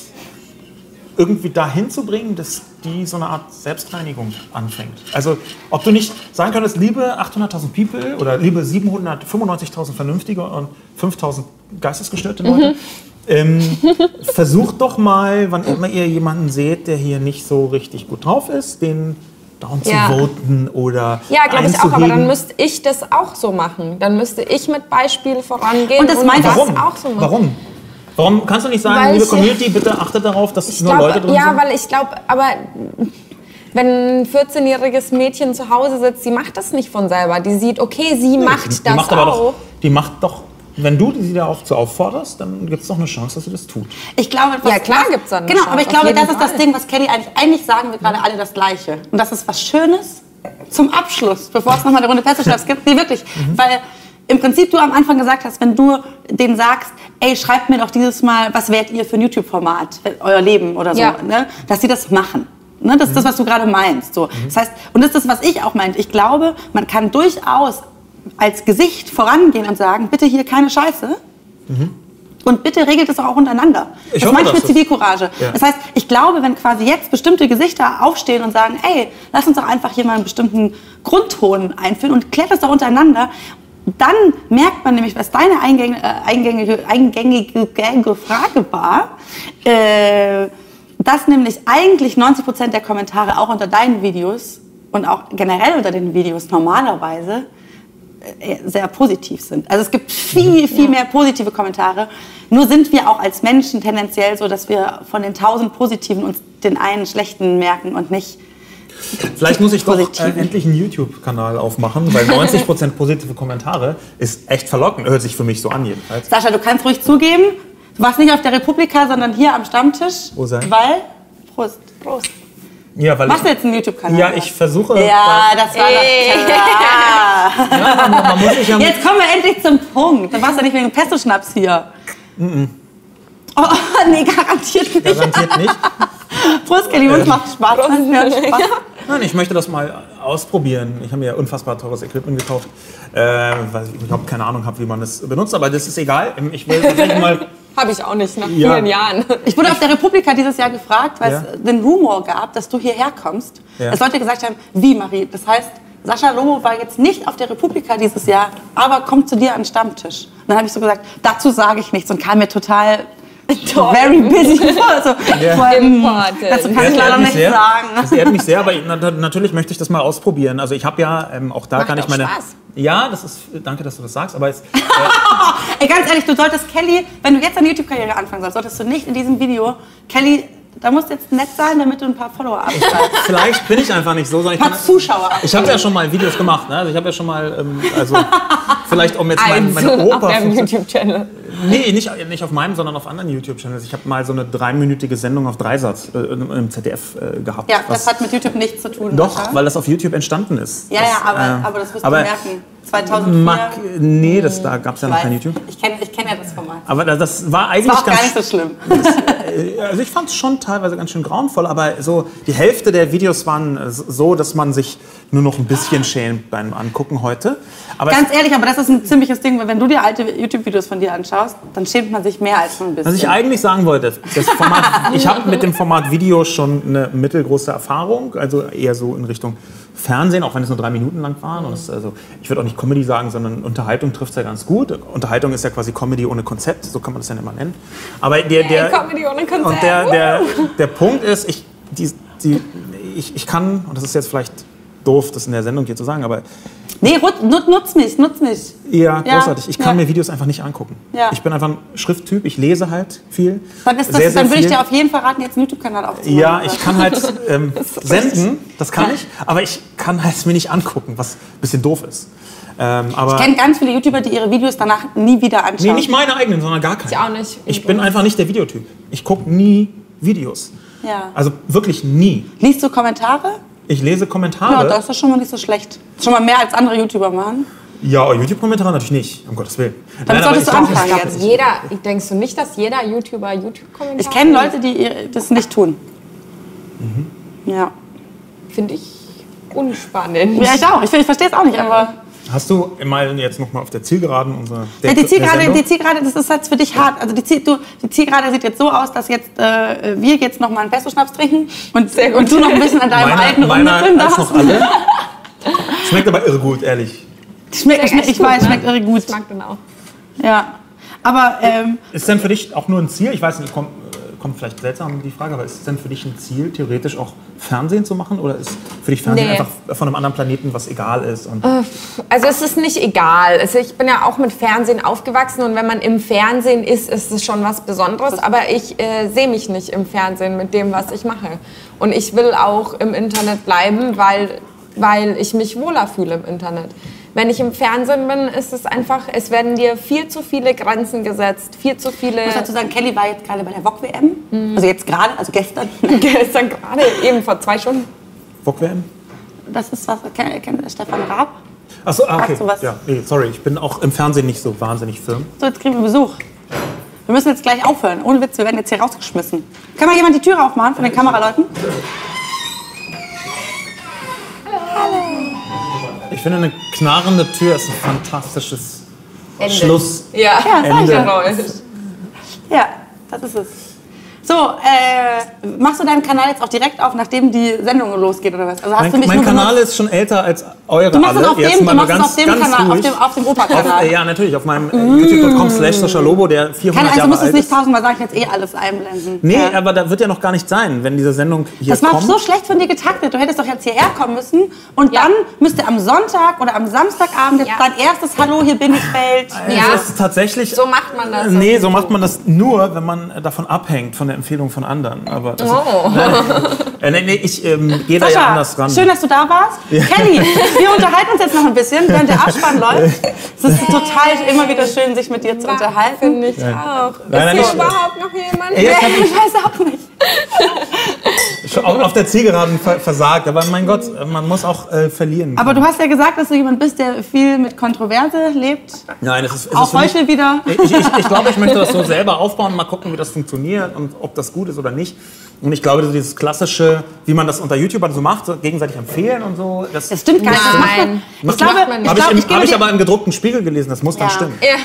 Speaker 3: irgendwie dahin zu bringen, dass die so eine Art Selbstreinigung anfängt. Also ob du nicht sagen könntest, liebe 800.000 People oder liebe 795.000 Vernünftige und 5.000 geistesgestörte Leute, ähm, versucht doch mal, wann immer ihr jemanden seht, der hier nicht so richtig gut drauf ist, den down
Speaker 1: Ja.
Speaker 3: zu voten oder
Speaker 1: Ja, glaube ich auch, aber dann müsste ich das auch so machen. Dann müsste ich mit Beispiel vorangehen
Speaker 2: Und das meint-
Speaker 1: das auch so machen.
Speaker 3: Warum? Warum kannst du nicht sagen,
Speaker 1: Weil
Speaker 3: liebe
Speaker 1: ich-
Speaker 3: Community, bitte achtet darauf, dass
Speaker 1: Ich
Speaker 3: nur
Speaker 1: glaub,
Speaker 3: Leute drin
Speaker 1: ja,
Speaker 3: sind?
Speaker 1: weil ich glaube, aber wenn ein 14-jähriges Mädchen zu Hause sitzt, die macht das nicht von selber. Die sieht, okay, sie macht
Speaker 3: die,
Speaker 1: das
Speaker 3: die macht aber
Speaker 1: auch.
Speaker 3: Doch, die macht doch, wenn du sie darauf zu aufforderst, dann gibt es doch eine Chance, dass sie das tut.
Speaker 2: Ich glaube, was,
Speaker 1: Ja, klar
Speaker 2: was-
Speaker 1: gibt's da eine
Speaker 2: Genau,
Speaker 1: Chance,
Speaker 2: aber ich glaube, das ist das. Ding, was Kelly eigentlich, eigentlich sagen wir gerade alle das Gleiche. Und das ist was Schönes zum Abschluss, bevor es nochmal eine Runde Festschlags gibt. Nee, wirklich. Weil im Prinzip du am Anfang gesagt hast, wenn du denen sagst, ey, schreibt mir doch dieses Mal, was wärt ihr für ein YouTube-Format, äh, euer Leben oder so,
Speaker 1: Ja.
Speaker 2: ne? dass sie das machen. Ne? Das ist das, was du gerade meinst. So. Das heißt, und das ist das, was ich auch meinte. Ich glaube, man kann durchaus als Gesicht vorangehen und sagen, bitte hier keine Scheiße. Und bitte regelt es doch auch untereinander.
Speaker 3: Ich
Speaker 2: das
Speaker 3: hoffe,
Speaker 2: meine ich mit Zivilcourage.
Speaker 3: Ja.
Speaker 2: Das heißt, ich glaube, wenn quasi jetzt bestimmte Gesichter aufstehen und sagen, ey, lass uns doch einfach hier mal einen bestimmten Grundton einführen und klärt das doch untereinander, dann merkt man nämlich, was deine eingängige, äh, eingängige, eingängige gängige Frage war, äh, dass nämlich eigentlich 90 Prozent der Kommentare auch unter deinen Videos und auch generell unter den Videos normalerweise äh, sehr positiv sind. Also es gibt viel, viel mehr positive Kommentare. Nur sind wir auch als Menschen tendenziell so, dass wir von den tausend positiven uns den einen schlechten merken und nicht.
Speaker 3: Vielleicht muss ich doch äh, endlich einen YouTube-Kanal aufmachen, weil 90% positive Kommentare ist echt verlockend. Hört sich für mich so an jedenfalls.
Speaker 2: Sascha, du kannst ruhig zugeben, du warst nicht auf der Republika, sondern hier am Stammtisch.
Speaker 3: Wo sein?
Speaker 2: Weil. Prost. Prost.
Speaker 3: Ja, weil
Speaker 2: Machst du jetzt einen YouTube-Kanal?
Speaker 3: Ja, ich versuche.
Speaker 2: Ja, das war doch klar.
Speaker 3: Ja, man, man muss sich ja
Speaker 2: Jetzt kommen wir endlich zum Punkt. Dann warst du nicht wegen Pesto-Schnaps hier. Oh, nee, garantiert nicht.
Speaker 3: garantiert nicht.
Speaker 2: Prost, Kelly, uns macht Spaß. Mir hat Spaß.
Speaker 3: Nein, ich möchte das mal ausprobieren. Ich habe mir unfassbar teures Equipment gekauft, äh, weil ich überhaupt keine Ahnung habe, wie man das benutzt. Aber das ist egal. Ich will tatsächlich mal.
Speaker 1: Habe ich auch nicht, nach
Speaker 3: Ja.
Speaker 1: vielen Jahren.
Speaker 2: Ich wurde auf der Republika dieses Jahr gefragt, weil
Speaker 3: Ja.
Speaker 2: es den Rumor gab, dass du hierher kommst.
Speaker 3: Ja.
Speaker 2: Dass Leute gesagt haben, wie Marie? Das heißt, Sascha Lobo war jetzt nicht auf der Republika dieses Jahr, aber kommt zu dir an den Stammtisch. Und dann habe ich so gesagt, dazu sage ich nichts und kam mir total very busy vor. Also,
Speaker 3: Ja.
Speaker 2: dazu kann
Speaker 3: Das
Speaker 2: ich leider nichts
Speaker 3: sehr.
Speaker 2: sagen.
Speaker 3: Das ehrt mich sehr, aber ich- na- natürlich möchte ich das mal ausprobieren. Also ich habe ja ähm, auch da
Speaker 1: Macht
Speaker 3: kann ich meine.
Speaker 1: Spaß.
Speaker 3: Ja, das ist. Danke, dass du das sagst. Aber es,
Speaker 2: Ey, ganz ehrlich, du solltest Kelly, wenn du jetzt eine YouTube-Karriere anfangen sollst, solltest du nicht in diesem Video, Kelly, da musst du jetzt nett sein, damit du ein paar Follower abschreibst.
Speaker 3: vielleicht bin ich einfach nicht so, sondern ich
Speaker 2: Ein
Speaker 3: kann,
Speaker 2: paar Zuschauer.
Speaker 3: Ich habe ja schon mal Videos gemacht, ne? Also ich habe ja schon mal, ähm, also vielleicht um jetzt mein, meine
Speaker 1: auf
Speaker 3: Oper.
Speaker 1: deinem YouTube-Channel.
Speaker 3: Nee, nicht, nicht auf meinem, sondern auf anderen YouTube-Channels. Ich habe mal so eine dreiminütige Sendung auf Dreisatz äh, im ZDF äh, gehabt.
Speaker 2: Ja, das hat mit YouTube nichts zu tun.
Speaker 3: Doch, weil das auf YouTube entstanden ist.
Speaker 2: Ja,
Speaker 3: das,
Speaker 2: ja, aber,
Speaker 3: äh,
Speaker 2: aber das wirst
Speaker 3: aber
Speaker 2: du merken. 2004.
Speaker 3: Mag, nee, das, da gab es ja noch kein YouTube.
Speaker 2: Ich kenne ich kenn ja das Format.
Speaker 3: Aber das- das war
Speaker 2: War
Speaker 3: eigentlich
Speaker 2: auch gar
Speaker 3: ganz
Speaker 2: nicht so schlimm.
Speaker 3: Also ich fand es schon teilweise ganz schön grauenvoll, aber so die Hälfte der Videos waren äh, so, dass man sich nur noch ein bisschen schämt beim Angucken heute. Aber
Speaker 2: Ganz ehrlich, aber das ist ein ziemliches Ding, weil wenn du dir alte YouTube-Videos von dir anschaust, dann schämt man sich mehr als nur ein bisschen.
Speaker 3: was ich eigentlich sagen wollte, das Format, ich habe mit dem Format Video schon eine mittelgroße Erfahrung, also eher so in Richtung Fernsehen, auch wenn es nur drei Minuten lang waren. Und es, also, ich würde auch nicht Comedy sagen, sondern Unterhaltung trifft es ja ganz gut. Unterhaltung ist ja quasi Comedy ohne Konzept, so kann man das ja immer nennen. Aber der, der,
Speaker 1: Comedy ohne Konzept.
Speaker 3: Und der, der, der Punkt ist, ich, die, die, ich, ich kann, und das ist jetzt vielleicht doof, das in der Sendung hier zu sagen, aber
Speaker 2: nee, nut, nutz mich, nutz mich. Ja,
Speaker 3: großartig. Ich kann
Speaker 2: ja.
Speaker 3: mir Videos einfach nicht angucken.
Speaker 2: Ja.
Speaker 3: Ich bin einfach ein Schrifttyp, ich lese halt viel.
Speaker 2: Dann, ist das,
Speaker 3: sehr, sehr
Speaker 2: dann würde ich dir auf jeden Fall raten, jetzt einen YouTube-Kanal aufzumachen.
Speaker 3: Ja, ich kann halt ähm, senden, das kann ich, aber ich kann halt mir nicht angucken, was ein bisschen doof ist. Ähm, aber
Speaker 2: Ich kenne ganz viele YouTuber, die ihre Videos danach nie wieder anschauen.
Speaker 3: nee, nicht meine eigenen, sondern gar keine.
Speaker 1: Ich auch nicht.
Speaker 3: Ich bin einfach nicht der Videotyp. Ich gucke nie Videos.
Speaker 2: Ja.
Speaker 3: Also wirklich nie.
Speaker 2: Liest du Kommentare?
Speaker 3: Ich lese Kommentare.
Speaker 2: Ja, das ist schon mal nicht so schlecht. Schon mal mehr als andere YouTuber machen.
Speaker 3: Ja, YouTube-Kommentare natürlich nicht, um Gottes Willen.
Speaker 2: Dann
Speaker 3: aber
Speaker 2: solltest
Speaker 3: ich
Speaker 2: du anfangen jetzt.
Speaker 1: Jeder, denkst du nicht, dass jeder YouTuber YouTube-Kommentare
Speaker 2: Ich kenne Leute, die das nicht tun.
Speaker 3: Mhm.
Speaker 2: Ja.
Speaker 1: Finde ich unspannend.
Speaker 2: Ja, ich auch. Ich, ich verstehe es auch nicht, aber.
Speaker 3: Hast du mal jetzt noch mal auf der Zielgeraden unsere
Speaker 2: Ja,
Speaker 3: der-
Speaker 2: die, Zielgerade, die Zielgerade, das ist jetzt für dich hart. Also die, Ziel, du, die Zielgerade sieht jetzt so aus, dass jetzt äh, wir jetzt noch mal einen Pesto-Schnaps trinken und, und du noch ein bisschen an deinem alten
Speaker 3: meiner,
Speaker 2: rumnippeln
Speaker 3: meiner als
Speaker 2: darfst.
Speaker 3: noch alle. Schmeckt aber irre gut, ehrlich.
Speaker 2: Schmeckt, schmeckt, ich
Speaker 1: gut,
Speaker 2: weiß,
Speaker 1: ne?
Speaker 2: schmeckt irre gut.
Speaker 1: Ich mag den auch.
Speaker 2: Ja. Aber ähm,
Speaker 3: Ist denn für dich auch nur ein Ziel? Ich weiß nicht, kommt, äh, kommt vielleicht seltsam die Frage, aber ist es denn für dich ein Ziel, theoretisch auch Fernsehen zu machen? Oder ist für dich Fernsehen
Speaker 1: Nee.
Speaker 3: einfach von einem anderen Planeten, was egal ist? Und
Speaker 1: Also es ist nicht egal. Also ich bin ja auch mit Fernsehen aufgewachsen und wenn man im Fernsehen ist, ist es schon was Besonderes. Aber ich äh, sehe mich nicht im Fernsehen mit dem, was ich mache. Und ich will auch im Internet bleiben, weil, weil ich mich wohler fühle im Internet. Wenn ich im Fernsehen bin, ist es einfach, es werden dir viel zu viele Grenzen gesetzt, viel zu viele.
Speaker 2: ich muss dazu sagen, Kelly war jetzt gerade bei der VOG-WM. Also jetzt gerade, also gestern.
Speaker 1: Gestern gerade, eben vor zwei Stunden.
Speaker 3: Bock werden?
Speaker 2: Das ist was, kennt, kennt Stefan Raab?
Speaker 3: Achso, ah, okay. Ja, nee, sorry, ich bin auch im Fernsehen nicht so wahnsinnig firm.
Speaker 2: So, jetzt kriegen wir Besuch. Wir müssen jetzt gleich aufhören. Ohne Witz, wir werden jetzt hier rausgeschmissen. Kann mal jemand die Tür aufmachen von den Kameraleuten?
Speaker 3: Ich finde, eine knarrende Tür ist ein fantastisches
Speaker 1: Ende.
Speaker 3: Schluss.
Speaker 1: Ja,
Speaker 2: Ja,
Speaker 3: Ende.
Speaker 2: Ja, das ist es. So, äh, machst du deinen Kanal jetzt auch direkt auf, nachdem die Sendung losgeht oder was? Also hast
Speaker 3: Mein,
Speaker 2: du mich
Speaker 3: mein
Speaker 2: nur
Speaker 3: Kanal
Speaker 2: benutzt?
Speaker 3: ist schon älter als eure
Speaker 2: Du machst
Speaker 3: alle.
Speaker 2: es auf
Speaker 3: Jetzt
Speaker 2: dem, du machst es
Speaker 3: ganz,
Speaker 2: auf dem
Speaker 3: ganz
Speaker 2: Kanal, auf
Speaker 3: ruhig.
Speaker 2: dem, auf dem
Speaker 3: Auf,
Speaker 2: Opa-Kanal.
Speaker 3: äh, ja, natürlich, auf meinem äh, youtube.com slash Sascha Lobo, der 400
Speaker 2: Keine Angst, du
Speaker 3: Jahre
Speaker 2: musst es
Speaker 3: alt
Speaker 2: nicht
Speaker 3: ist.
Speaker 2: tausendmal sagen, ich jetzt eh alles einblenden.
Speaker 3: Nee,
Speaker 2: Ja.
Speaker 3: aber da wird ja noch gar nicht sein, wenn diese Sendung hier
Speaker 2: Das war
Speaker 3: kommt.
Speaker 2: so schlecht von dir getaktet. Du hättest doch jetzt hierher kommen müssen und
Speaker 1: Ja.
Speaker 2: dann müsste am Sonntag oder am Samstagabend jetzt
Speaker 1: Ja.
Speaker 2: dein erstes Hallo, hier bin ich Feld.
Speaker 1: Ja.
Speaker 3: Es ist tatsächlich.
Speaker 1: So macht man das.
Speaker 3: Nee, so macht man das nur, wenn man davon abhängt, von der Empfehlung von anderen. Aber das
Speaker 1: Oh.
Speaker 3: äh, nee, nee, ich ähm, gehe da ja anders ran.
Speaker 2: schön, dass du da warst. Kelly, wir unterhalten uns jetzt noch ein bisschen, während der Abspann läuft. Es ist total immer wieder schön, sich mit dir zu unterhalten.
Speaker 1: Finde ich auch.
Speaker 3: Nein, nein,
Speaker 1: ist
Speaker 3: ich-
Speaker 1: hier überhaupt noch jemand?
Speaker 3: Jetzt hab
Speaker 2: Ich weiß auch nicht.
Speaker 3: Auf, der Zielgeraden ver versagt. Aber mein Gott, man muss auch äh, verlieren.
Speaker 2: Aber du hast ja gesagt, dass du jemand bist, der viel mit Kontroverse lebt.
Speaker 3: Nein, es ist, es ist
Speaker 2: Auch
Speaker 3: mich-
Speaker 2: heute wieder.
Speaker 3: Ich, ich, ich glaube, ich möchte das so selber aufbauen, mal gucken, wie das funktioniert und ob das gut ist oder nicht. Und ich glaube, so dieses klassische, wie man das unter YouTubern so macht, so gegenseitig empfehlen und so, das,
Speaker 2: Das stimmt gar nicht. Das macht man,
Speaker 1: Nein.
Speaker 2: ich glaube, ich,
Speaker 3: habe ich,
Speaker 2: ich,
Speaker 3: hab ich aber im gedruckten Spiegel gelesen, das muss dann
Speaker 2: Ja.
Speaker 3: stimmen.
Speaker 1: Ja,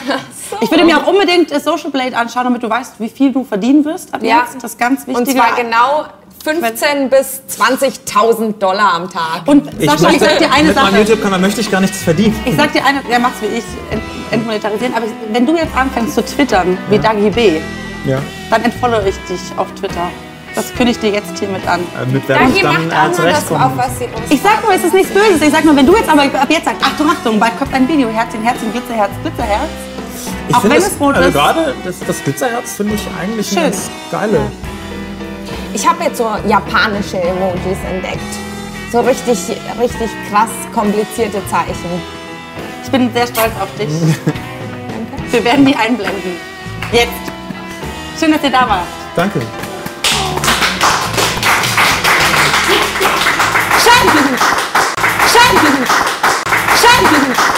Speaker 1: so.
Speaker 2: ich würde mir auch unbedingt äh, Social Blade anschauen, damit du weißt, wie viel du verdienen wirst ab
Speaker 1: Ja.
Speaker 2: jetzt. Das ist ganz wichtig.
Speaker 1: Und zwar genau 15 bis 20.000 Dollar am Tag.
Speaker 2: Und
Speaker 3: Ich
Speaker 2: Sascha, ich
Speaker 3: möchte,
Speaker 2: sag dir eine
Speaker 3: mit meinem
Speaker 2: Sache.
Speaker 3: YouTube-Kanal möchte ich gar nichts verdienen.
Speaker 2: Ich sag dir eine, der macht's wie ich, ent, entmonetarisieren, aber wenn du jetzt anfängst zu twittern, wie Dagi B,
Speaker 3: Ja.
Speaker 2: dann entfollow ich dich auf Twitter. Das kündige ich dir jetzt hiermit an.
Speaker 3: Damit werde ich
Speaker 1: Dagi
Speaker 3: dann
Speaker 1: macht
Speaker 3: äh,
Speaker 1: auch nur das,
Speaker 3: zurechtkommen.
Speaker 1: auf was sie Lust
Speaker 2: Ich sag nur, es ist nichts Böses. Ich sag nur, wenn du jetzt aber ab jetzt sagst, Achtung, Achtung, bald kommt ein Video, Herzchen, Herzchen, Glitzerherz, Glitzerherz.
Speaker 3: Ich
Speaker 2: auch
Speaker 3: finde
Speaker 2: wenn
Speaker 3: das-
Speaker 2: es rot
Speaker 3: also
Speaker 2: ist.
Speaker 3: gerade das, das Glitzerherz finde ich eigentlich
Speaker 2: Schön.
Speaker 3: ganz geile.
Speaker 1: Ich habe jetzt so japanische Emojis entdeckt. So richtig, richtig krass komplizierte Zeichen.
Speaker 2: Ich bin sehr stolz auf dich. Wir werden die einblenden. Jetzt. Schön, dass ihr da wart.
Speaker 3: Danke.
Speaker 2: Şen gülür. Şen gülür. Şen gülür.